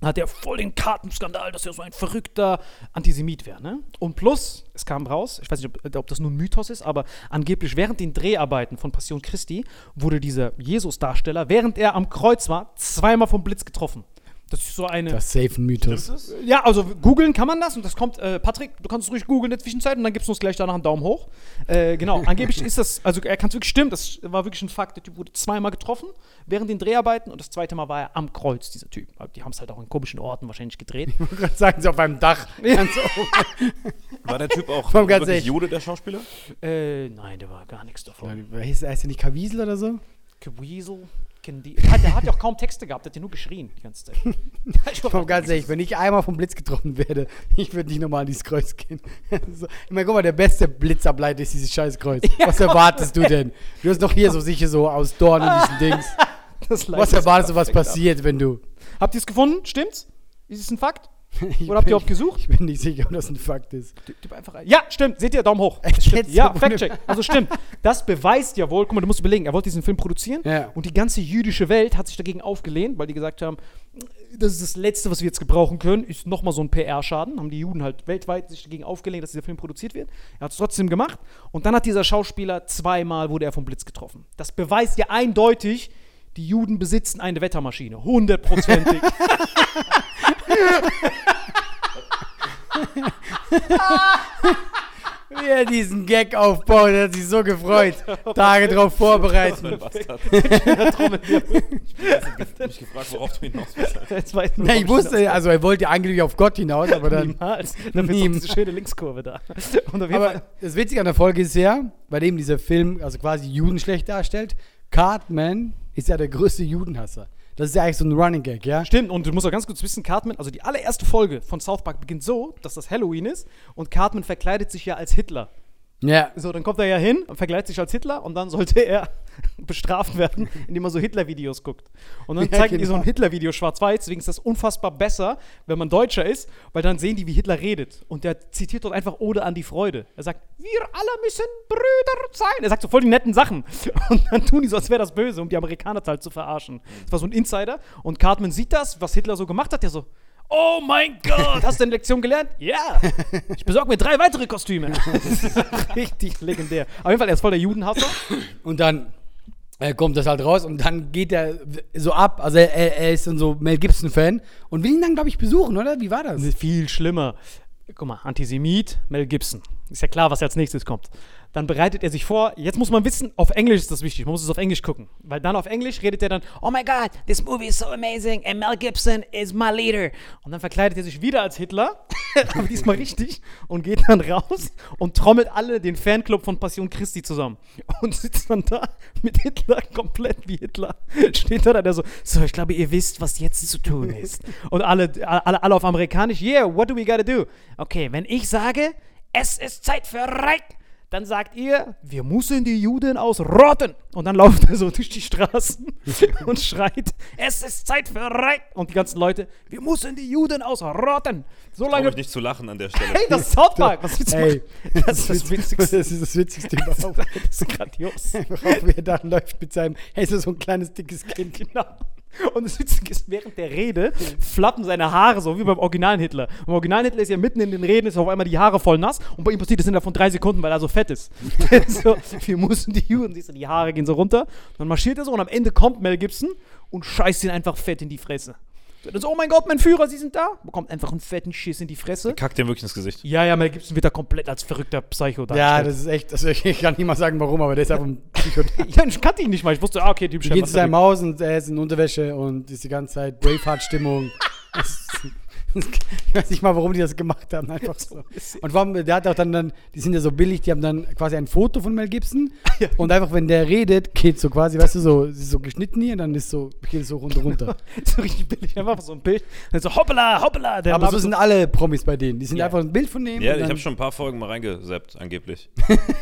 Dann hat er voll den Kartenskandal, dass er so ein verrückter Antisemit wäre. Ne? Und plus, es kam raus, ich weiß nicht, ob, ob das nur ein Mythos ist, aber angeblich während den Dreharbeiten von Passion Christi wurde dieser Jesus-Darsteller, während er am Kreuz war, zweimal vom Blitz getroffen. Das ist so eine. Das ist safe ein Mythos. Ja, also googeln kann man das und das kommt, äh, Patrick, du kannst es ruhig googeln in der Zwischenzeit und dann gibst du uns gleich danach einen Daumen hoch. Äh, genau, angeblich ist das, also er kann es wirklich stimmen, das war wirklich ein Fakt, der Typ wurde zweimal getroffen während den Dreharbeiten und das zweite Mal war er am Kreuz, dieser Typ. Die haben es halt auch in komischen Orten wahrscheinlich gedreht. Ich wollte gerade sagen, so auf einem Dach. Ganz oben. War der Typ auch wirklich. Jude, der Schauspieler? äh, nein, der war gar nichts davon. Heißt heißt der nicht Kawiesel oder so? Weasel, Candy. Der hat, der hat ja auch kaum Texte gehabt, der hat ja nur geschrien die ganze Zeit. ich Komm, ganz ehrlich, wenn ich einmal vom Blitz getroffen werde, ich würde nicht nochmal an dieses Kreuz gehen. so, ich meine, guck mal, der beste Blitzableiter ist dieses scheiß Kreuz. Was erwartest du denn? Du hast doch hier so sicher so aus Dorn und diesen Dings. Was erwartest du, was perfekt ab. passiert, wenn du. Habt ihr es gefunden? Stimmt's? Ist es ein Fakt? Ich Oder habt ihr oft gesucht? Ich bin nicht sicher, ob das ein Fakt ist. Tipp einfach ein. Ja, stimmt. Seht ihr? Daumen hoch. Echt Stimmt. jetzt? Ja, Fact-Check. Also stimmt. Das beweist ja wohl, guck mal, du musst überlegen, er wollte diesen Film produzieren Ja. und die ganze jüdische Welt hat sich dagegen aufgelehnt, weil die gesagt haben, das ist das Letzte, was wir jetzt gebrauchen können, ist nochmal so ein PR-Schaden. Haben die Juden halt weltweit sich dagegen aufgelehnt, dass dieser Film produziert wird. Er hat es trotzdem gemacht und dann hat dieser Schauspieler zweimal wurde er vom Blitz getroffen. Das beweist ja eindeutig, die Juden besitzen eine Wettermaschine. Hundertprozentig. Wie er diesen Gag aufbaut, er hat sich so gefreut. Tage drauf. Trommelwirbel. Ich hab mich gefragt, worauf du hinaus willst. Na, ich wusste, also er wollte eigentlich auf Gott hinaus, aber dann. Niemals. Dafür ist diese schöne Linkskurve da. Und auf jeden Aber Fall. das Witzige an der Folge ist ja, bei dem dieser Film also quasi Juden schlecht darstellt, Cartman ist ja der größte Judenhasser. Das ist ja eigentlich so ein Running Gag, ja? Stimmt, und du musst auch ganz kurz wissen, Cartman, also die allererste Folge von South Park beginnt so, dass das Halloween ist und Cartman verkleidet sich ja als Hitler. Ja. So, dann kommt er ja hin und verkleidet sich als Hitler und dann sollte er bestraft werden, indem er so Hitler-Videos guckt. Und dann Ja, zeigen die so ein genau. Hitler-Video schwarz-weiß, deswegen ist das unfassbar besser, wenn man Deutscher ist, weil dann sehen die, wie Hitler redet. Und der zitiert dort einfach Ode an die Freude. Er sagt, wir alle müssen Brüder sein. Er sagt so voll die netten Sachen. Und dann tun die so, als wäre das böse, um die Amerikaner halt zu verarschen. Das war so ein Insider. Und Cartman sieht das, was Hitler so gemacht hat, der so, Oh mein Gott! Hast du eine Lektion gelernt? Ja! Ich besorge mir drei weitere Kostüme. Richtig legendär. Auf jeden Fall, er ist voll der Judenhasser. Und dann äh, kommt das halt raus und dann geht er so ab. Also er, er ist dann so Mel Gibson-Fan und will ihn dann, glaube ich, besuchen, oder? Wie war das? Viel schlimmer. Guck mal, Antisemit, Mel Gibson. Ist ja klar, was als nächstes kommt. Dann bereitet er sich vor. Jetzt muss man wissen, auf Englisch ist das wichtig. Man muss es auf Englisch gucken. Weil dann auf Englisch redet er dann, oh my God, this movie is so amazing and Mel Gibson is my leader. Und dann verkleidet er sich wieder als Hitler, aber diesmal richtig, und geht dann raus und trommelt alle den Fanclub von Passion Christi zusammen. Und sitzt dann da mit Hitler, komplett wie Hitler. Steht da, der so, so, ich glaube, ihr wisst, was jetzt zu tun ist. Und alle, alle, alle auf Amerikanisch, yeah, what do we gotta do? Okay, wenn ich sage, es ist Zeit für Reich, dann sagt ihr, wir müssen die Juden ausrotten. Und dann lauft er so durch die Straßen und schreit, es ist Zeit für Reich. Und die ganzen Leute, wir müssen die Juden ausrotten. So lange. mich nicht zu lachen an der Stelle. Hey, das ist South Park. Was willst du Ey? Das ist das Witzigste. Das ist das Witzigste überhaupt. Das ist grandios. Wie er da läuft mit seinem, ist so ein kleines, dickes Kind. Genau. Und ist, während der Rede flappen seine Haare so, wie beim originalen Hitler. Beim originalen Hitler ist ja mitten in den Reden, ist auf einmal die Haare voll nass und bei ihm passiert das innerhalb von drei Sekunden, weil er so fett ist. so, wir mussten die Juden, siehst du, die Haare gehen so runter. Dann marschiert er so und am Ende kommt Mel Gibson und scheißt ihn einfach fett in die Fresse. So, oh mein Gott, mein Führer, Sie sind da. Bekommt einfach einen fetten Schiss in die Fresse. Kackt dir wirklich ins Gesicht. Ja, ja, Mel Gibson wird da komplett als verrückter Psycho Ja, dargestellt. das ist echt, das, ich kann nicht mal sagen, warum, aber der ist einfach ein Psychoth. Ja, ich kannte ihn nicht mal. Ich wusste, ah, okay, Typ Die geht zu seinem Haus und er ist in Unterwäsche und ist die ganze Zeit Braveheart-Stimmung. Ich weiß nicht mal, warum die das gemacht haben, einfach so. Und vor allem, der hat auch dann, dann, die sind ja so billig, die haben dann quasi ein Foto von Mel Gibson Ja. und einfach, wenn der redet, geht so quasi, weißt du, so, so geschnitten hier und dann ist so, geht es so runter, runter. so richtig billig, einfach so ein Bild. Dann so, hoppala, hoppala. Der Aber so sind alle Promis bei denen. Die sind Ja. einfach ein Bild von denen. Ja, und ich habe schon ein paar Folgen mal reingesappt, angeblich.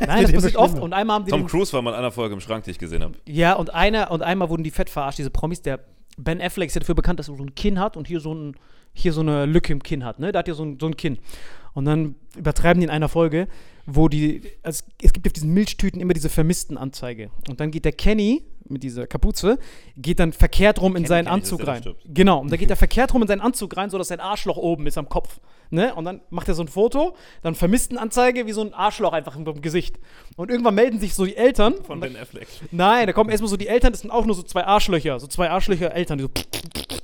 Nein, das passiert oft. Und einmal haben die Tom Cruise war mal in einer Folge im Schrank, die ich gesehen habe. Ja, und einer und einmal wurden die fett verarscht, diese Promis. Der Ben Affleck ist ja dafür bekannt, dass er so ein Kinn hat und hier so, ein, hier so eine Lücke im Kinn hat. Ne? Der hat ja so ein, so ein Kinn. Und dann übertreiben die in einer Folge, wo die. Also es gibt auf diesen Milchtüten immer diese Vermisstenanzeige. Und dann geht der Kenny mit dieser Kapuze, geht dann verkehrt rum in Kenny, seinen Kenny, Anzug rein. Genau, und da geht er verkehrt rum in seinen Anzug rein, sodass sein Arschloch oben ist am Kopf. Ne? Und dann macht er so ein Foto, dann Vermisstenanzeige, wie so ein Arschloch einfach im Gesicht. Und irgendwann melden sich so die Eltern. Von Ben Affleck. Nein, da kommen erstmal so die Eltern, das sind auch nur so zwei Arschlöcher, so zwei Arschlöcher Eltern, die so,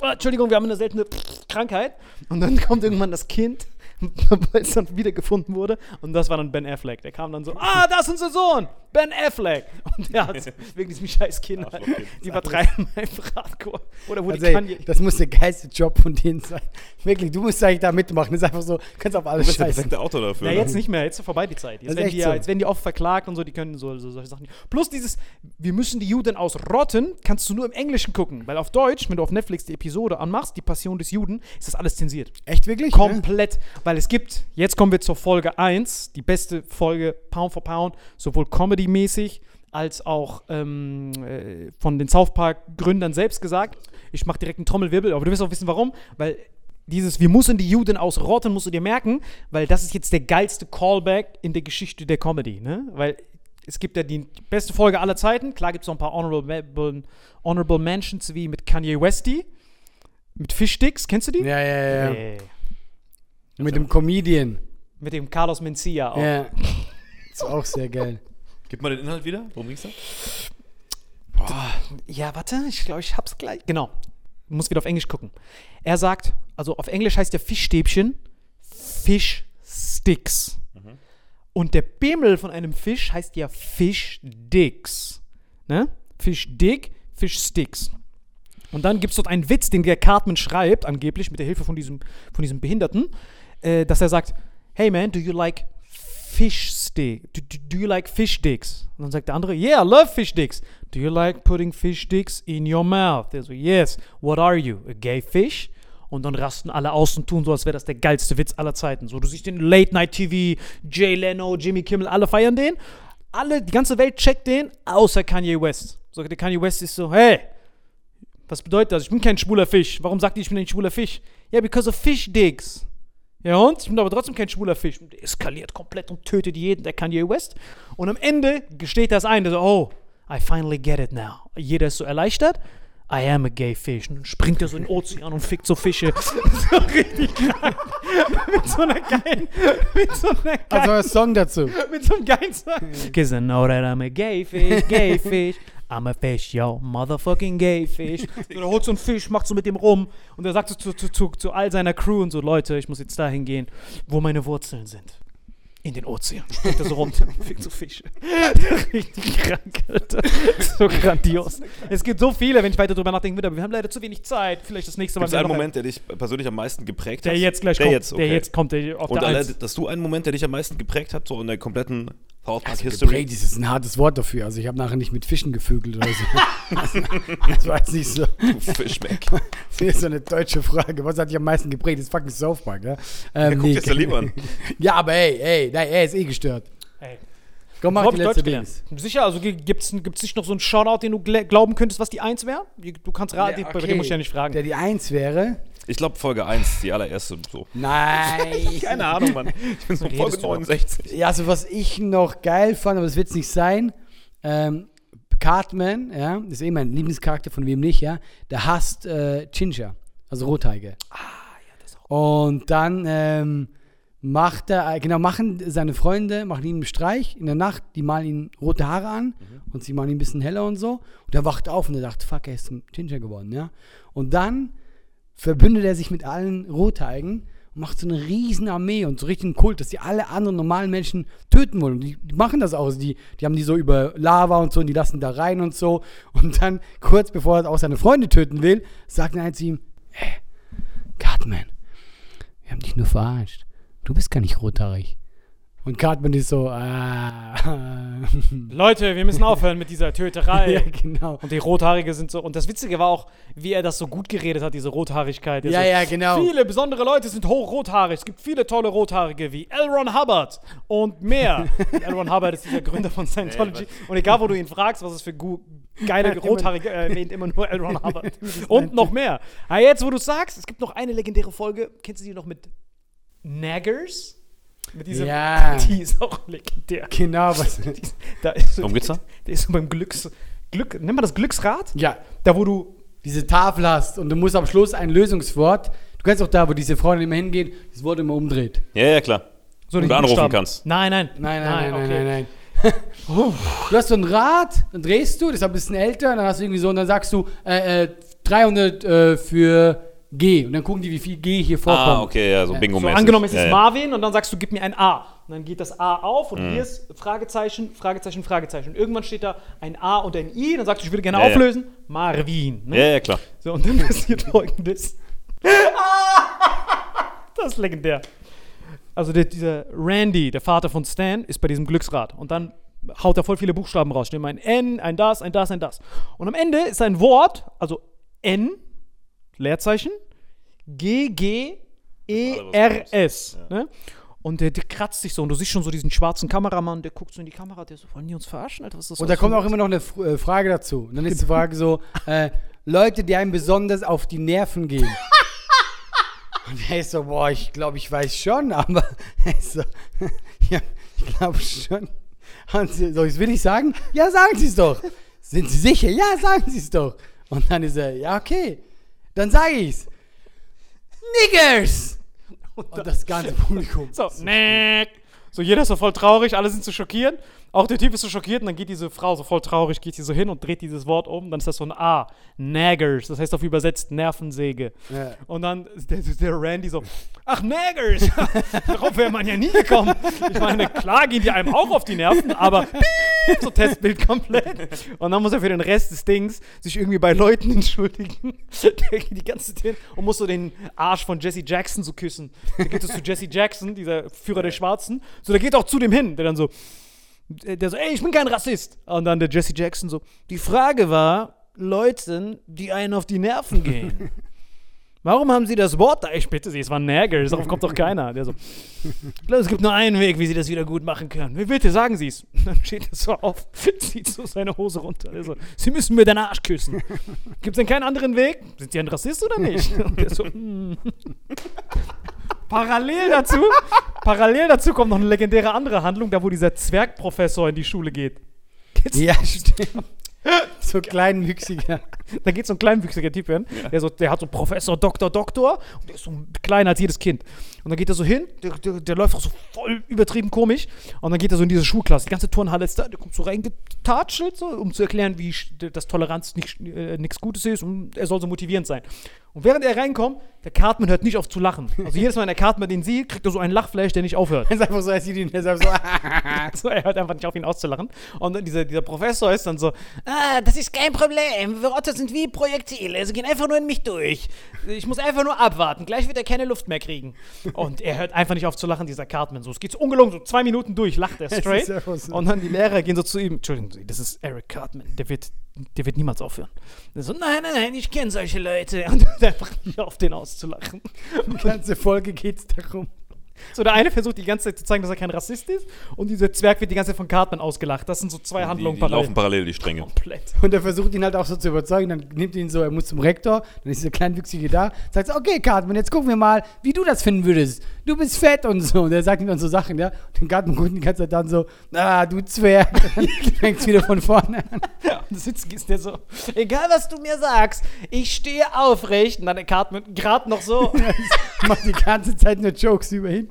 "Ah, Entschuldigung, wir haben eine seltene Krankheit. Und dann kommt irgendwann das Kind, weil es dann wiedergefunden wurde. Und das war dann Ben Affleck. Der kam dann so, ah, das ist unser Sohn, Ben Affleck. Und der hat wegen diesem scheiß Kind, die übertreiben einfach hardcore. Oder wo Also, die ey, Kanye... das muss der geilste Job von denen sein. Wirklich, du musst eigentlich da mitmachen. Das ist einfach so, kannst auf Du alles bist der scheißen. perfekte Autor dafür. Na, ne? jetzt nicht mehr, jetzt ist vorbei die Zeit. Jetzt, Das werden die, ja, jetzt werden die oft verklagt und so, die können so, so solche Sachen. Plus dieses, wir müssen die Juden ausrotten, kannst du nur im Englischen gucken. Weil auf Deutsch, wenn du auf Netflix die Episode anmachst, die Passion des Juden, ist das alles zensiert. Echt wirklich? Komplett. Weil es gibt, jetzt kommen wir zur Folge 1, die beste Folge Pound for Pound, sowohl comedy-mäßig als auch ähm, äh, von den South Park-Gründern selbst gesagt. Ich mache direkt einen Trommelwirbel, aber du wirst auch wissen, warum. Weil dieses, wir müssen die Juden ausrotten, musst du dir merken, weil das ist jetzt der geilste Callback in der Geschichte der Comedy, ne? Weil es gibt ja die beste Folge aller Zeiten. Klar gibt es noch ein paar Honorable, Honorable Mentions wie mit Kanye Westy, mit Fischsticks, kennst du die? Ja, ja, ja. Äh, Mit dem Comedian. mit dem Carlos Mencia auch. Ja. Ist auch sehr geil. Gib mal den Inhalt wieder. Worum ging's da? Ja, warte, ich glaube, ich hab's gleich. Genau. Du musst wieder auf Englisch gucken. Er sagt, also auf Englisch heißt der Fischstäbchen Fischsticks. Und der Bimmel von einem Fisch heißt ja Fischdicks. Ne? Fischdick, Fischsticks. Und dann gibt es dort einen Witz, den der Cartman schreibt, angeblich mit der Hilfe von diesem, von diesem Behinderten, äh, dass er sagt, hey man, do you like fish stick? Do, do, do you like fish dicks? Und dann sagt der andere, yeah, I love fish dicks. Do you like putting fish dicks in your mouth? Der so, yes. What are you? A gay fish? Und dann rasten alle aus und tun so, als wäre das der geilste Witz aller Zeiten. So, du siehst den Late Night TV, Jay Leno, Jimmy Kimmel, alle feiern den. Alle, die ganze Welt checkt den, außer Kanye West. So, der Kanye West ist so, hey, was bedeutet das? Ich bin kein schwuler Fisch. Warum sagt ihr, ich bin ein schwuler Fisch? Ja, because of fish dicks. Ja, und? Ich bin aber trotzdem kein schwuler Fisch. Und der eskaliert komplett und tötet jeden, der Kanye West. Und am Ende gesteht das ein, der so, oh, I finally get it now. Jeder ist so erleichtert. I am a gay fish. Und dann springt er so in den Ozean und fickt so Fische. so richtig krank. mit so einer geilen, mit so einer geilen Also ein Song dazu. mit so einem geilen Song. Cause I know that I'm a gay fish, gay fish. I'm a fish, yo, motherfucking gay fish. So, der holt so einen Fisch, macht so mit dem rum und er sagt so zu, zu, zu, zu all seiner Crew und so, Leute, ich muss jetzt dahin gehen, wo meine Wurzeln sind. In den Ozean. Springt er so und fickt so Fische. Richtig krank, Alter. So grandios. Es gibt so viele, wenn ich weiter drüber nachdenken würde, aber wir haben leider zu wenig Zeit. Vielleicht das nächste Mal. Gibt es einen Moment, der dich persönlich am meisten geprägt Der hat? jetzt gleich der kommt. Jetzt, okay. Der jetzt kommt, der auf Und der alle, Eins. dass du einen Moment, der dich am meisten geprägt hat, so in der kompletten South Park Also History. geprägt ist ein hartes Wort dafür. Also ich habe nachher nicht mit Fischen gevögelt oder so. Also, das war jetzt nicht so. Du Fischmeck. Das ist so eine deutsche Frage. Was hat dich am meisten geprägt? Das ist fucking South Park, ja? Ähm, guck jetzt der lieber an. Ja, aber ey, ey, nein, er ist eh gestört. Ey. Komm, mach die letzte. Dings. Sicher, also gibt es nicht noch so einen Shoutout, den du gl- glauben könntest, was die Eins wäre? Du kannst raten, Ja, bei dem muss ich ja nicht fragen. Der die Eins wäre. Ich glaube Folge 1, die allererste. So. Nein. Keine Ahnung, Mann. Ich bin so redest Folge du überhaupt? 69. Ja, also was ich noch geil fand, aber das wird es nicht sein, ähm, Cartman, ja, das ist eh mein Lieblingscharakter, von wem nicht, ja, der hasst äh, Ginger, also Rothaarige. Ah, ja, das auch. Und dann ähm, macht er, äh, genau, machen seine Freunde, machen ihm einen Streich in der Nacht, die malen ihm rote Haare an und sie machen ihn ein bisschen heller und so. Und er wacht auf und er dachte, fuck, er ist zum Ginger geworden, ja. Und dann verbündet er sich mit allen Rothaarigen und macht so eine riesen Armee und so richtig einen Kult, dass die alle anderen normalen Menschen töten wollen. Und die, die machen das auch. Also Die, die haben die so über Lava und so und die lassen da rein und so. Und dann, kurz bevor er auch seine Freunde töten will, sagt einer zu ihm, hey, Cartman, wir haben dich nur verarscht. Du bist gar nicht rothaarig. Und Cartman ist so, ah. Leute, wir müssen aufhören mit dieser Töterei. ja, genau. Und die Rothaarige sind so. Und das Witzige war auch, wie er das so gut geredet hat, diese Rothaarigkeit. Ja, so, ja, genau. Viele besondere Leute sind hochrothaarig. Es gibt viele tolle Rothaarige wie L. Ron Hubbard und mehr. L. Ron Hubbard ist dieser Gründer von Scientology. und egal, wo du ihn fragst, was es für geile Rothaarige er erwähnt, immer nur L. Ron Hubbard. und noch mehr. Ah, jetzt, wo du sagst, es gibt noch eine legendäre Folge. Kennst du die noch mit Naggers? Mit diesem. Ja. Die ist auch legendär. Genau, was. Da ist so, Worum geht's da? Der ist so beim Glücks. Glück, nennt man das Glücksrad? Ja, Da, wo du. diese Tafel hast und du musst am Schluss ein Lösungswort. Du kennst auch da, wo diese Freundin immer hingeht, das Wort immer umdreht. Ja, ja, klar. So Und die anrufen Buchstaben. kannst. Nein, nein. Nein, nein, nein, okay. nein, nein, nein. du hast so ein Rad, dann drehst du, das ist ein bisschen älter, dann hast du irgendwie so, und dann sagst du äh, äh, 300 äh, für G. Und dann gucken die, wie viel G hier vorkommt. Ah, okay, ja, so bingo So mäßig angenommen, es ja, ist ja. Marvin und dann sagst du, gib mir ein A. Und dann geht das A auf und Mhm. hier ist Fragezeichen, Fragezeichen, Fragezeichen. Und irgendwann steht da ein A und ein I. Dann sagst du, ich würde gerne Ja, ja. auflösen. Marvin. Ne? Ja, ja, klar. So, und dann passiert folgendes. das ist legendär. Also der, dieser Randy, der Vater von Stan, ist bei diesem Glücksrad. Und dann haut er voll viele Buchstaben raus. Steht immer ein N, ein das, ein das, ein das. Und am Ende ist ein Wort, also N, Leerzeichen, G, G, E, R, S. Ne? Und der, der kratzt sich so und du siehst schon so diesen schwarzen Kameramann, der guckt so in die Kamera, der so, wollen die uns verarschen, Alter? Was ist das Und da kommt auch immer noch eine F äh, Frage dazu. Und dann ist die Frage so, äh, Leute, die einem besonders auf die Nerven gehen. Und er ist so, boah, ich glaube, ich weiß schon, aber er ist so, ja, ich glaube schon. Und sie, soll ich es wirklich sagen? Ja, sagen Sie es doch. Sind Sie sicher? Ja, sagen Sie es doch. Und dann ist er, ja, okay. Dann sage ich's. Niggers! Und das ganze Publikum. So, neck. So, jeder ist so voll traurig, alle sind so schockiert. Auch der Typ ist so schockiert und dann geht diese Frau so voll traurig, geht sie so hin und dreht dieses Wort um. Dann ist das so ein A. Naggers. Das heißt auf übersetzt Nervensäge. Ja. Und dann ist der, der Randy so, ach, Naggers. Darauf wäre man ja nie gekommen. Ich meine, klar gehen die einem auch auf die Nerven, aber so Testbild komplett. Und dann muss er für den Rest des Dings sich irgendwie bei Leuten entschuldigen. Der geht die ganze Zeit hin und muss so den Arsch von Jesse Jackson so küssen. Da geht es zu Jesse Jackson, dieser Führer der Schwarzen. So, der geht auch zu dem hin, der dann so, der so, ey, ich bin kein Rassist. Und dann der Jesse Jackson so, die Frage war, Leuten, die einen auf die Nerven gehen. Warum haben Sie das Wort da? Ich bitte Sie, es war Naggers, darauf kommt doch keiner. Der so, ich glaube, es gibt nur einen Weg, wie Sie das wieder gut machen können. Wie bitte, sagen Sie es. Dann steht er so auf, zieht so seine Hose runter. Der so, Sie müssen mir den Arsch küssen. Gibt es denn keinen anderen Weg? Sind Sie ein Rassist oder nicht? Und der so, hm. Parallel dazu, parallel dazu kommt noch eine legendäre andere Handlung, da wo dieser Zwergprofessor in die Schule geht. Geht's- Ja, stimmt. So kleinwüchsiger. Da geht so ein kleinwüchsiger Typ hin, der, so, der hat so Professor, Doktor, Doktor und der ist so kleiner als jedes Kind. Und dann geht er so hin, der, der, der läuft auch so voll übertrieben komisch und dann geht er so in diese Schulklasse, die ganze Turnhalle ist da, der kommt so reingetatschelt, so, um zu erklären, wie dass Toleranz nichts äh, nichts Gutes ist und er soll so motivierend sein. Und während er reinkommt, der Cartman hört nicht auf zu lachen. Also jedes Mal, wenn der Cartman den sieht, kriegt er so einen Lachflash, der nicht aufhört. Das ist einfach so, er sieht ihn, er ist einfach so, So, er hört einfach nicht auf, ihn auszulachen. Und dann dieser, dieser Professor ist dann so, ah, das ist kein Problem. Wir Rotter sind wie Projektile. Sie gehen einfach nur in mich durch. Ich muss einfach nur abwarten. Gleich wird er keine Luft mehr kriegen. Und er hört einfach nicht auf zu lachen, dieser Cartman. So, es geht so ungelogen, so zwei Minuten durch, lacht er straight. Und dann die Lehrer gehen so zu ihm, Entschuldigen Sie, das ist Eric Cartman. Der wird, der wird niemals aufhören. Er so, nein, nein, nein, ich kenne solche Leute. Und er hört einfach nicht auf, den auszulachen. die ganze Folge geht's darum. So, der eine versucht die ganze Zeit zu zeigen, dass er kein Rassist ist und dieser Zwerg wird die ganze Zeit von Cartman ausgelacht. Das sind so zwei Die, Handlungen die parallel. laufen parallel, die Stränge. Komplett. Und er versucht ihn halt auch so zu überzeugen, dann nimmt ihn so, er muss zum Rektor, dann ist dieser Kleinwüchsige da, sagt so, okay, Cartman, jetzt gucken wir mal, wie du das finden würdest. Du bist fett und so. Und er sagt ihm dann so Sachen, ja. Und den Cartman guckt die ganze Zeit dann so, ah, du Zwerg. Dann fängt's wieder von vorne an. Und sitzt ist der so, egal was du mir sagst, ich stehe aufrecht. Und dann der Cartman gerade noch so. Macht die ganze Zeit nur Jokes über ihn.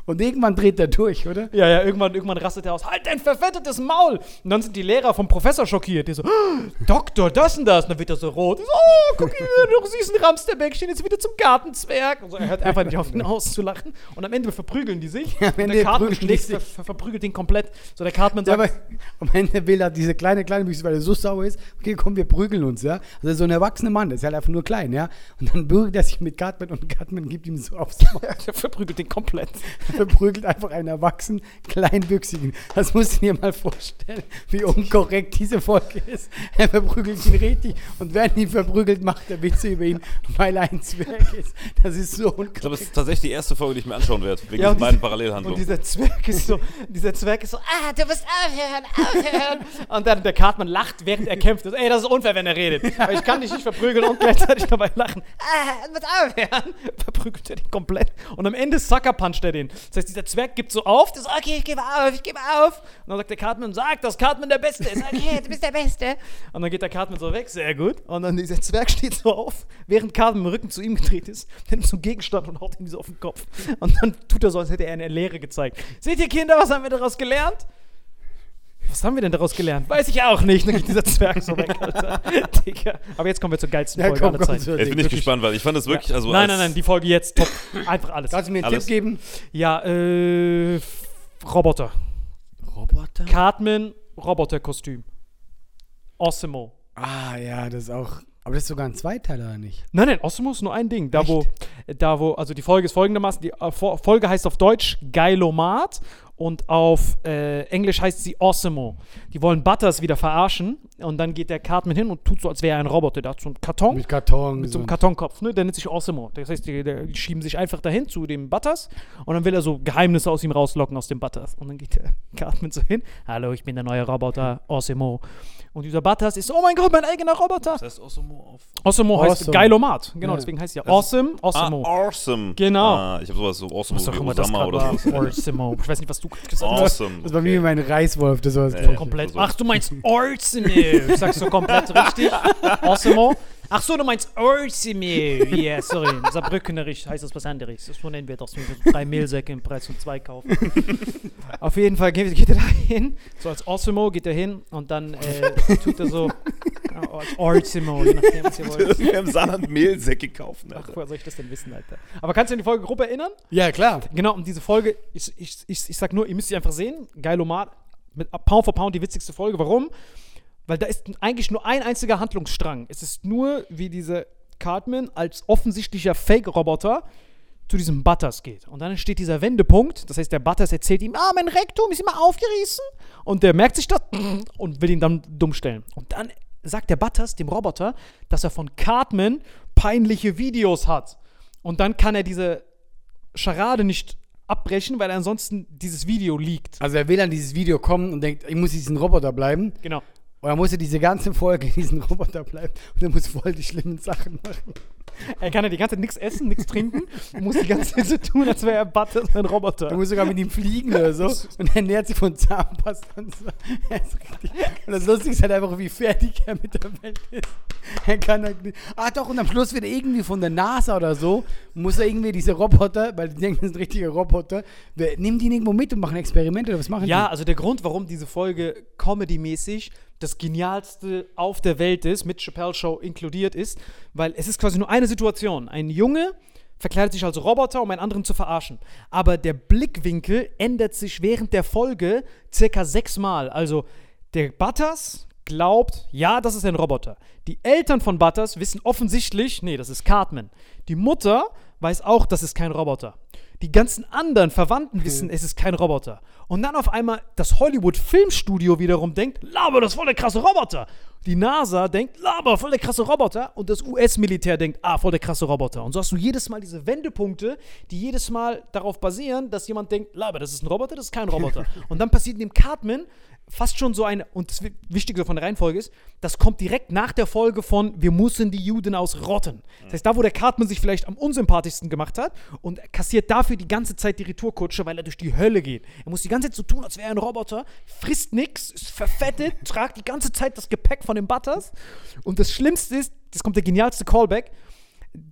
Und irgendwann dreht er durch, oder? ja, ja, irgendwann, irgendwann rastet er aus. Halt dein verfettetes Maul! Und dann sind die Lehrer vom Professor schockiert. Die so, "Ah, Doktor, das und das. Und dann wird er so rot. So, oh, guck hier, du süßen Ramsterbäckchen, jetzt wieder zum Gartenzwerg. Und so, er hört einfach nicht auf ihn auszulachen. Und am Ende verprügeln die sich. Ja, am Ende der Cartman schlägt, ver, sich. ver, verprügelt ihn komplett. So, der Cartman Ja, sagt, aber am Ende will er diese kleine, kleine Büchse, weil er so sauer ist, okay, komm, wir prügeln uns, ja. Also so ein erwachsener Mann, der ist halt einfach nur klein, ja. Und dann bürgt er sich mit Cartman und Cartman gibt ihm so aufs Maul. er verprügelt ihn komplett. Er verprügelt einfach einen erwachsenen, kleinwüchsigen. Das musst du dir mal vorstellen, wie unkorrekt diese Folge ist. Er verprügelt ihn richtig und während ihn verprügelt, macht er Witze über ihn, weil er ein Zwerg ist. Das ist so Ich glaube, unkorrekt. das ist tatsächlich die erste Folge, die ich mir anschauen werde. Wegen Ja, diesen beiden diese- Und Parallelhandlungen. dieser Zwerg ist so, dieser Zwerg ist so, ah, du musst aufhören, aufhören. und dann der Cartman lacht, während er kämpft. Ey, das ist unfair, wenn er redet. Weil ich kann dich nicht verprügeln und gleichzeitig dabei lachen. Ah, du musst aufhören. Verprügelt er den komplett. Und am Ende Sucker puncht er den. Das heißt, dieser Zwerg gibt so auf, der so, okay, ich gebe auf, ich gebe auf. Und dann sagt der Cartman, sag, dass Cartman der Beste ist. Okay, du bist der Beste. Und dann geht der Cartman so weg, sehr gut. Und dann dieser Zwerg steht so auf, während Cartman dem Rücken zu ihm gedreht ist, nimmt so einen Gegenstand und haut ihm so auf den Kopf. Und dann tut er so, als hätte er eine Lehre gezeigt. Seht ihr, Kinder, was haben wir daraus gelernt? Was haben wir denn daraus gelernt? Weiß ich auch nicht. Dann geht dieser Zwerg so weg, Alter. Digga. Aber jetzt kommen wir zur geilsten Ja, Folge komm, aller komm, Zeiten. Jetzt bin ich gespannt, weil ich fand das wirklich, also nein, als, nein, nein, die Folge jetzt top. Einfach alles. Kannst du mir einen Alles. Tipp geben? Ja, äh, F- Roboter. Roboter? Cartman, Roboterkostüm. Osimo. Ah, ja, das ist auch. Aber das ist sogar ein Zweiteiler, oder nicht? Nein, nein, Osimo ist nur ein Ding. Da wo, da wo, also die Folge ist folgendermaßen, die äh, Fo- Folge heißt auf Deutsch Geilomat und auf äh, Englisch heißt sie Osimo. Die wollen Butters wieder verarschen und dann geht der Cartman hin und tut so, als wäre er ein Roboter. Da hat so einen Karton. Mit Karton. Mit so einem Kartonkopf, ne? Der nennt sich Osimo. Das heißt, die, die schieben sich einfach dahin zu dem Butters und dann will er so Geheimnisse aus ihm rauslocken aus dem Butters. Und dann geht der Cartman so hin. Hallo, ich bin der neue Roboter Osimo. Und dieser Butters ist, oh mein Gott, mein eigener Roboter. Das heißt Osimo auf. Awesome heißt Awesome. Geilomat. Genau, Ja. deswegen heißt ja Awesome, Ah, Awesome. Genau. Ah, ich habe sowas so Awesome was auch wie immer das Osama oder war. so. Awesome. Ich weiß nicht, was du gesagt hast. Awesome. Das war wie mein Reiswolf, das war das Ja, Komplett. Ach, du meinst Awesome. Ich sag's so komplett richtig. Awesome. Ach so, du meinst Awesome. Yeah, sorry. Saarbrückenerisch heißt das was anderes. So nennen wir das. wenn wir Drei Mehlsäcke im Preis von zwei kaufen. Auf jeden Fall geht, geht er da hin. So als Awesome geht er hin und dann äh, tut er so als je nachdem, was ihr wollt. Wir haben Saarland Mehlsäcke kaufen, Ach, Alter. woher soll ich das denn wissen, Alter? Aber kannst du an die Folge grob erinnern? Ja, klar. Genau, und diese Folge, ich, ich, ich, ich sag nur, ihr müsst sie einfach sehen. Geilomat, mit Pound for Pound die witzigste Folge. Warum? Weil da ist eigentlich nur ein einziger Handlungsstrang. Es ist nur, wie diese Cartman als offensichtlicher Fake-Roboter zu diesem Butters geht. Und dann entsteht dieser Wendepunkt. Das heißt, der Butters erzählt ihm, ah, mein Rektum ist immer aufgerissen. Und der merkt sich das und will ihn dann dumm stellen. Und dann sagt der Butters dem Roboter, dass er von Cartman peinliche Videos hat. Und dann kann er diese Scharade nicht abbrechen, weil ansonsten dieses Video liegt. Also er will an dieses Video kommen und denkt, ich muss diesen Roboter bleiben. Genau. Und dann muss er diese ganze Folge in diesen Roboter bleiben. Und er muss voll die schlimmen Sachen machen. Er kann ja die ganze Zeit nichts essen, nichts trinken und muss die ganze Zeit so tun, als wäre er Butter, ein Er Roboter. muss sogar mit ihm fliegen oder so. Und er ernährt sich von Zahnpasta und so. Und das Lustige ist halt einfach, wie fertig er mit der Welt ist. Er kann halt nicht. Ah, doch, und am Schluss wird er irgendwie von der NASA oder so, muss er irgendwie diese Roboter, weil die denken, das sind richtige Roboter, wer- nimm die irgendwo mit und machen Experimente oder was machen Ja, die? also der Grund, warum diese Folge comedy-mäßig das genialste auf der Welt ist, mit Chappelle Show inkludiert ist, weil es ist quasi nur eine Situation. Ein Junge verkleidet sich als Roboter, um einen anderen zu verarschen. Aber der Blickwinkel ändert sich während der Folge circa sechsmal. Also der Butters glaubt, ja, das ist ein Roboter. Die Eltern von Butters wissen offensichtlich, nee, das ist Cartman. Die Mutter weiß auch, das ist kein Roboter. Die ganzen anderen Verwandten wissen, es ist kein Roboter. Und dann auf einmal das Hollywood-Filmstudio wiederum denkt, Laber, das ist voll der krasse Roboter. Die NASA denkt, Laber, voll der krasse Roboter. Und das US-Militär denkt, ah, voll der krasse Roboter. Und so hast du jedes Mal diese Wendepunkte, die jedes Mal darauf basieren, dass jemand denkt, Laber, das ist ein Roboter, das ist kein Roboter. und dann passiert in dem Cartman fast schon so eine, und das Wi- Wichtige von der Reihenfolge ist, das kommt direkt nach der Folge von Wir müssen die Juden ausrotten. Das heißt, da, wo der Cartman sich vielleicht am unsympathischsten gemacht hat und er kassiert dafür die ganze Zeit die Retourkutsche, weil er durch die Hölle geht. Er muss die ganze Zeit so tun, als wäre er ein Roboter, frisst nichts, ist verfettet, tragt die ganze Zeit das Gepäck von den Butters. Und das Schlimmste ist, das kommt der genialste Callback,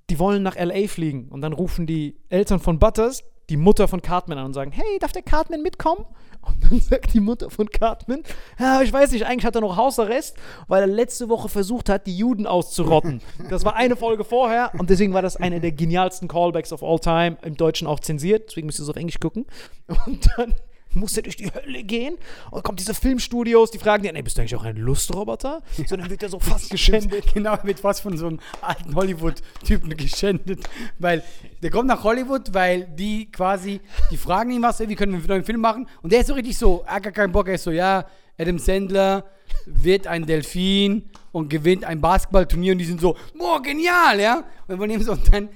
die wollen nach L.A. fliegen. Und dann rufen die Eltern von Butters die Mutter von Cartman an und sagen, hey, darf der Cartman mitkommen? Und dann sagt die Mutter von Cartman, ja, ich weiß nicht, eigentlich hat er noch Hausarrest, weil er letzte Woche versucht hat, die Juden auszurotten. Das war eine Folge vorher und deswegen war das einer der genialsten Callbacks of all time, im Deutschen auch zensiert, deswegen müsst ihr es auf Englisch gucken. Und dann muss er durch die Hölle gehen und kommt diese Filmstudios, die fragen ihn, ey, bist du eigentlich auch ein Lustroboter? So, dann wird er so fast geschändet. Genau, er wird fast von so einem alten Hollywood-Typen geschändet. Weil der kommt nach Hollywood, weil die quasi, die fragen ihn was, wie können wir einen neuen Film machen? Und der ist so richtig so, er hat gar keinen Bock, er ist so, ja, Adam Sandler wird ein Delfin und gewinnt ein Basketballturnier und die sind so, boah, genial, ja? Und so, und dann,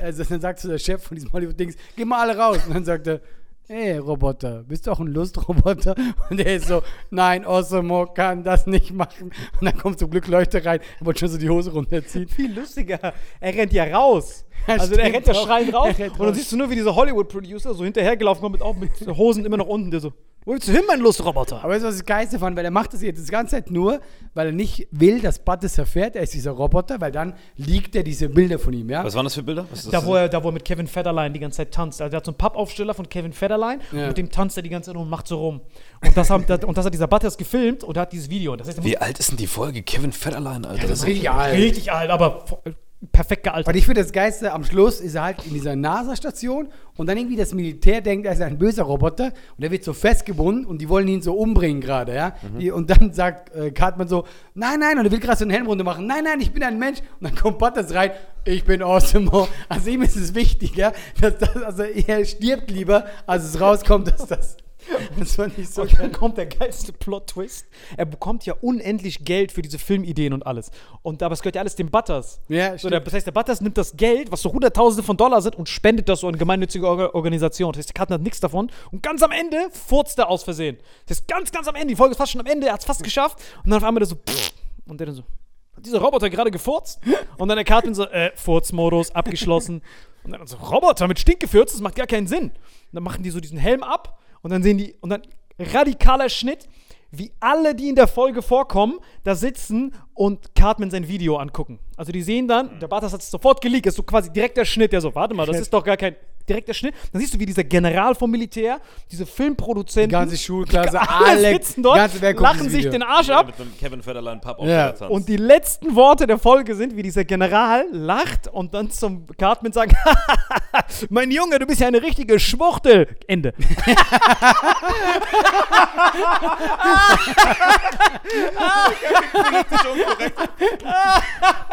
also dann sagt so der Chef von diesem Hollywood-Dings, geh mal alle raus. Und dann sagt er, Ey, Roboter, bist du auch ein Lustroboter? Und der ist so, nein, Osimo kann das nicht machen. Und dann kommt zum Glück Leuchte rein, er wollte schon so die Hose runterziehen. viel lustiger. Er rennt ja raus. Ja, also er rennt ja schreiend raus. Er Und dann siehst du nur, wie dieser Hollywood-Producer so hinterhergelaufen kommt mit, auch mit Hosen immer noch unten. Der so, wo willst du hin, mein Lustroboter? Aber weißt du, was ich das Geiste fand? Weil er macht das jetzt die ganze Zeit nur, weil er nicht will, dass Butters erfährt, er ist dieser Roboter, weil dann liegt er diese Bilder von ihm, ja? Was waren das für Bilder? Was ist Da das? wo, er, da, wo er mit Kevin Federline die ganze Zeit tanzt. Also, er hat so einen Pappaufsteller von Kevin Federline Ja. und mit dem tanzt er die ganze Zeit rum und macht so rum. Und das, haben, und das hat dieser Butters gefilmt und hat dieses Video. Und Das heißt, er muss Wie alt ist denn die Folge? Kevin Federline, Alter. das ist richtig alt. richtig alt, aber perfekt gealtert. Und ich finde das Geiste, am Schluss ist er halt in dieser NASA-Station und dann irgendwie das Militär denkt, er ist ein böser Roboter und er wird so festgebunden und die wollen ihn so umbringen gerade, ja. Die, und dann sagt äh, Cartman so, nein, nein, und er will gerade so eine Helmrunde machen, nein, nein, ich bin ein Mensch. Und dann kommt Butters rein, ich bin Osimo. Also ihm ist es wichtig, ja. Dass das, also er stirbt lieber, als es rauskommt, dass das Das fand ich so Und dann kommt der geilste Plot-Twist. Er bekommt ja unendlich Geld für diese Filmideen und alles. Und aber es gehört ja alles dem Butters. Ja, so, der, das heißt, der Butters nimmt das Geld, was so Hunderttausende von Dollar sind, und spendet das so an gemeinnützige Orga Organisation. Das heißt, der Karten hat nichts davon. Und ganz am Ende furzt er aus Versehen. Das ist ganz, ganz am Ende. Die Folge ist fast schon am Ende. Er hat es fast geschafft. Und dann auf einmal der so, pff, und der dann so, hat dieser Roboter gerade gefurzt? Und dann der Cartman so, äh, Furzmodus, abgeschlossen. Und dann so, Roboter mit Stinkgefürz, das macht gar keinen Sinn. Und dann machen die so diesen Helm ab und dann sehen die, und dann radikaler Schnitt, wie alle, die in der Folge vorkommen, da sitzen und Cartman sein Video angucken. Also die sehen dann, der Bartas hat es sofort geleakt, ist so quasi direkter Schnitt, der so, warte mal, das ist doch gar kein direkter Schnitt. Dann siehst du, wie dieser General vom Militär, diese Filmproduzenten, Die ganze Schulklasse, alle sitzen dort, lachen sich den Arsch Ja, ab mit einem Kevin Federline Papp Ja. der und die letzten Worte der Folge sind, wie dieser General lacht und dann zum Cartman sagt, mein Junge, du bist ja eine richtige Schwuchtel. Ende.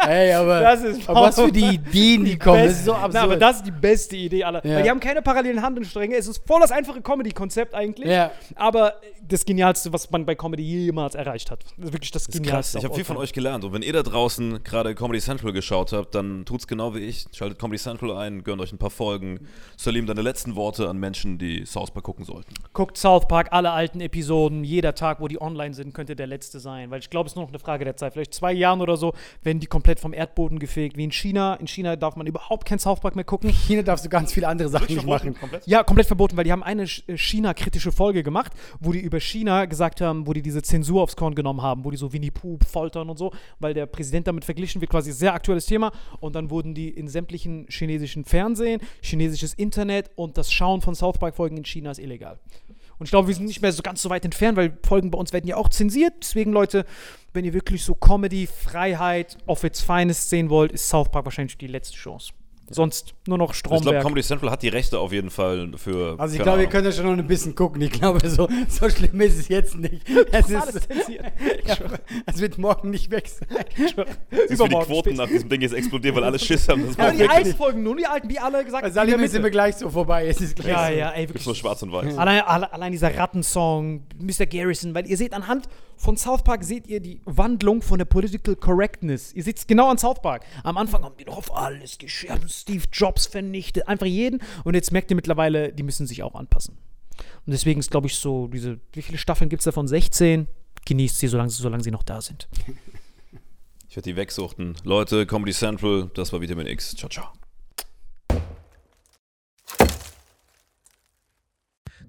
Ey, aber, Das ist aber was für die Ideen, die kommen. Das ist so absurd. Na, aber das ist die beste Idee aller. Ja. Weil die haben keine parallelen Handlungsstränge. Es ist voll das einfache Comedy-Konzept eigentlich. Ja. Aber das Genialste, was man bei Comedy jemals erreicht hat. Das ist wirklich das Das ist Genialste. krass. Ich habe viel von euch gelernt. Und wenn ihr da draußen gerade Comedy Central geschaut habt, dann tut's genau wie ich. Schaltet Comedy Central ein, gönnt euch ein paar Folgen. Salim, deine letzten Worte an Menschen, die South Park gucken sollten. Guckt South Park, alle alten Episoden, jeder Tag, wo die online sind, könnte der letzte sein. Weil ich glaube, es ist nur noch eine Frage der Zeit. Vielleicht zwei Jahren oder so werden die komplett vom Erdboden gefegt. Wie in China. In China darf man überhaupt kein South Park mehr gucken. China darfst du ganz viele andere Sachen nicht machen. Komplett? Ja, komplett verboten, weil die haben eine äh, China-kritische Folge gemacht, wo die über China gesagt haben, wo die diese Zensur aufs Korn genommen haben, wo die so Winnie Pooh foltern und so, weil der Präsident damit verglichen wird, quasi sehr aktuelles Thema. Und dann wurden die in sämtlichen chinesischen Fernsehen, chinesisches Internet und das Schauen von South Park-Folgen in China ist illegal. Und ich glaube, wir sind nicht mehr so ganz so weit entfernt, weil Folgen bei uns werden ja auch zensiert. Deswegen, Leute, wenn ihr wirklich so Comedy, Freiheit auf its finest sehen wollt, ist South Park wahrscheinlich die letzte Chance. Sonst nur noch Ich glaube, Stromberg. Comedy Central hat die Rechte auf jeden Fall für. Also ich glaube, ihr könnt ja schon noch ein bisschen gucken. Ich glaube, so, so schlimm ist es jetzt nicht. Es, alles ist, zensiert. ja, es wird morgen nicht weg sein. Wie die Übermorgen Quoten spät. nach diesem Ding jetzt explodieren, weil alle Schiss haben. Das Aber war die alten Folgen, nur die alten, wie alle gesagt der Salim sind wir gleich so vorbei. Es ist gleich Ja, so. ja, ey, Gibt's wirklich. nur schwarz und weiß. Allein, alle, allein dieser Rattensong, Mr. Garrison, weil ihr seht anhand von South Park, seht ihr die Wandlung von der Political Correctness. Ihr seht es genau an South Park. Am Anfang haben die noch auf alles gescherbt, Steve Jobs vernichtet, einfach jeden. Und jetzt merkt ihr mittlerweile, die müssen sich auch anpassen. Und deswegen ist, glaube ich, so, diese, wie viele Staffeln gibt es davon? 16? Genießt sie, solange, solange sie noch da sind. Ich werde die wegsuchten. Leute, Comedy Central, das war Vitamin X. Ciao, ciao.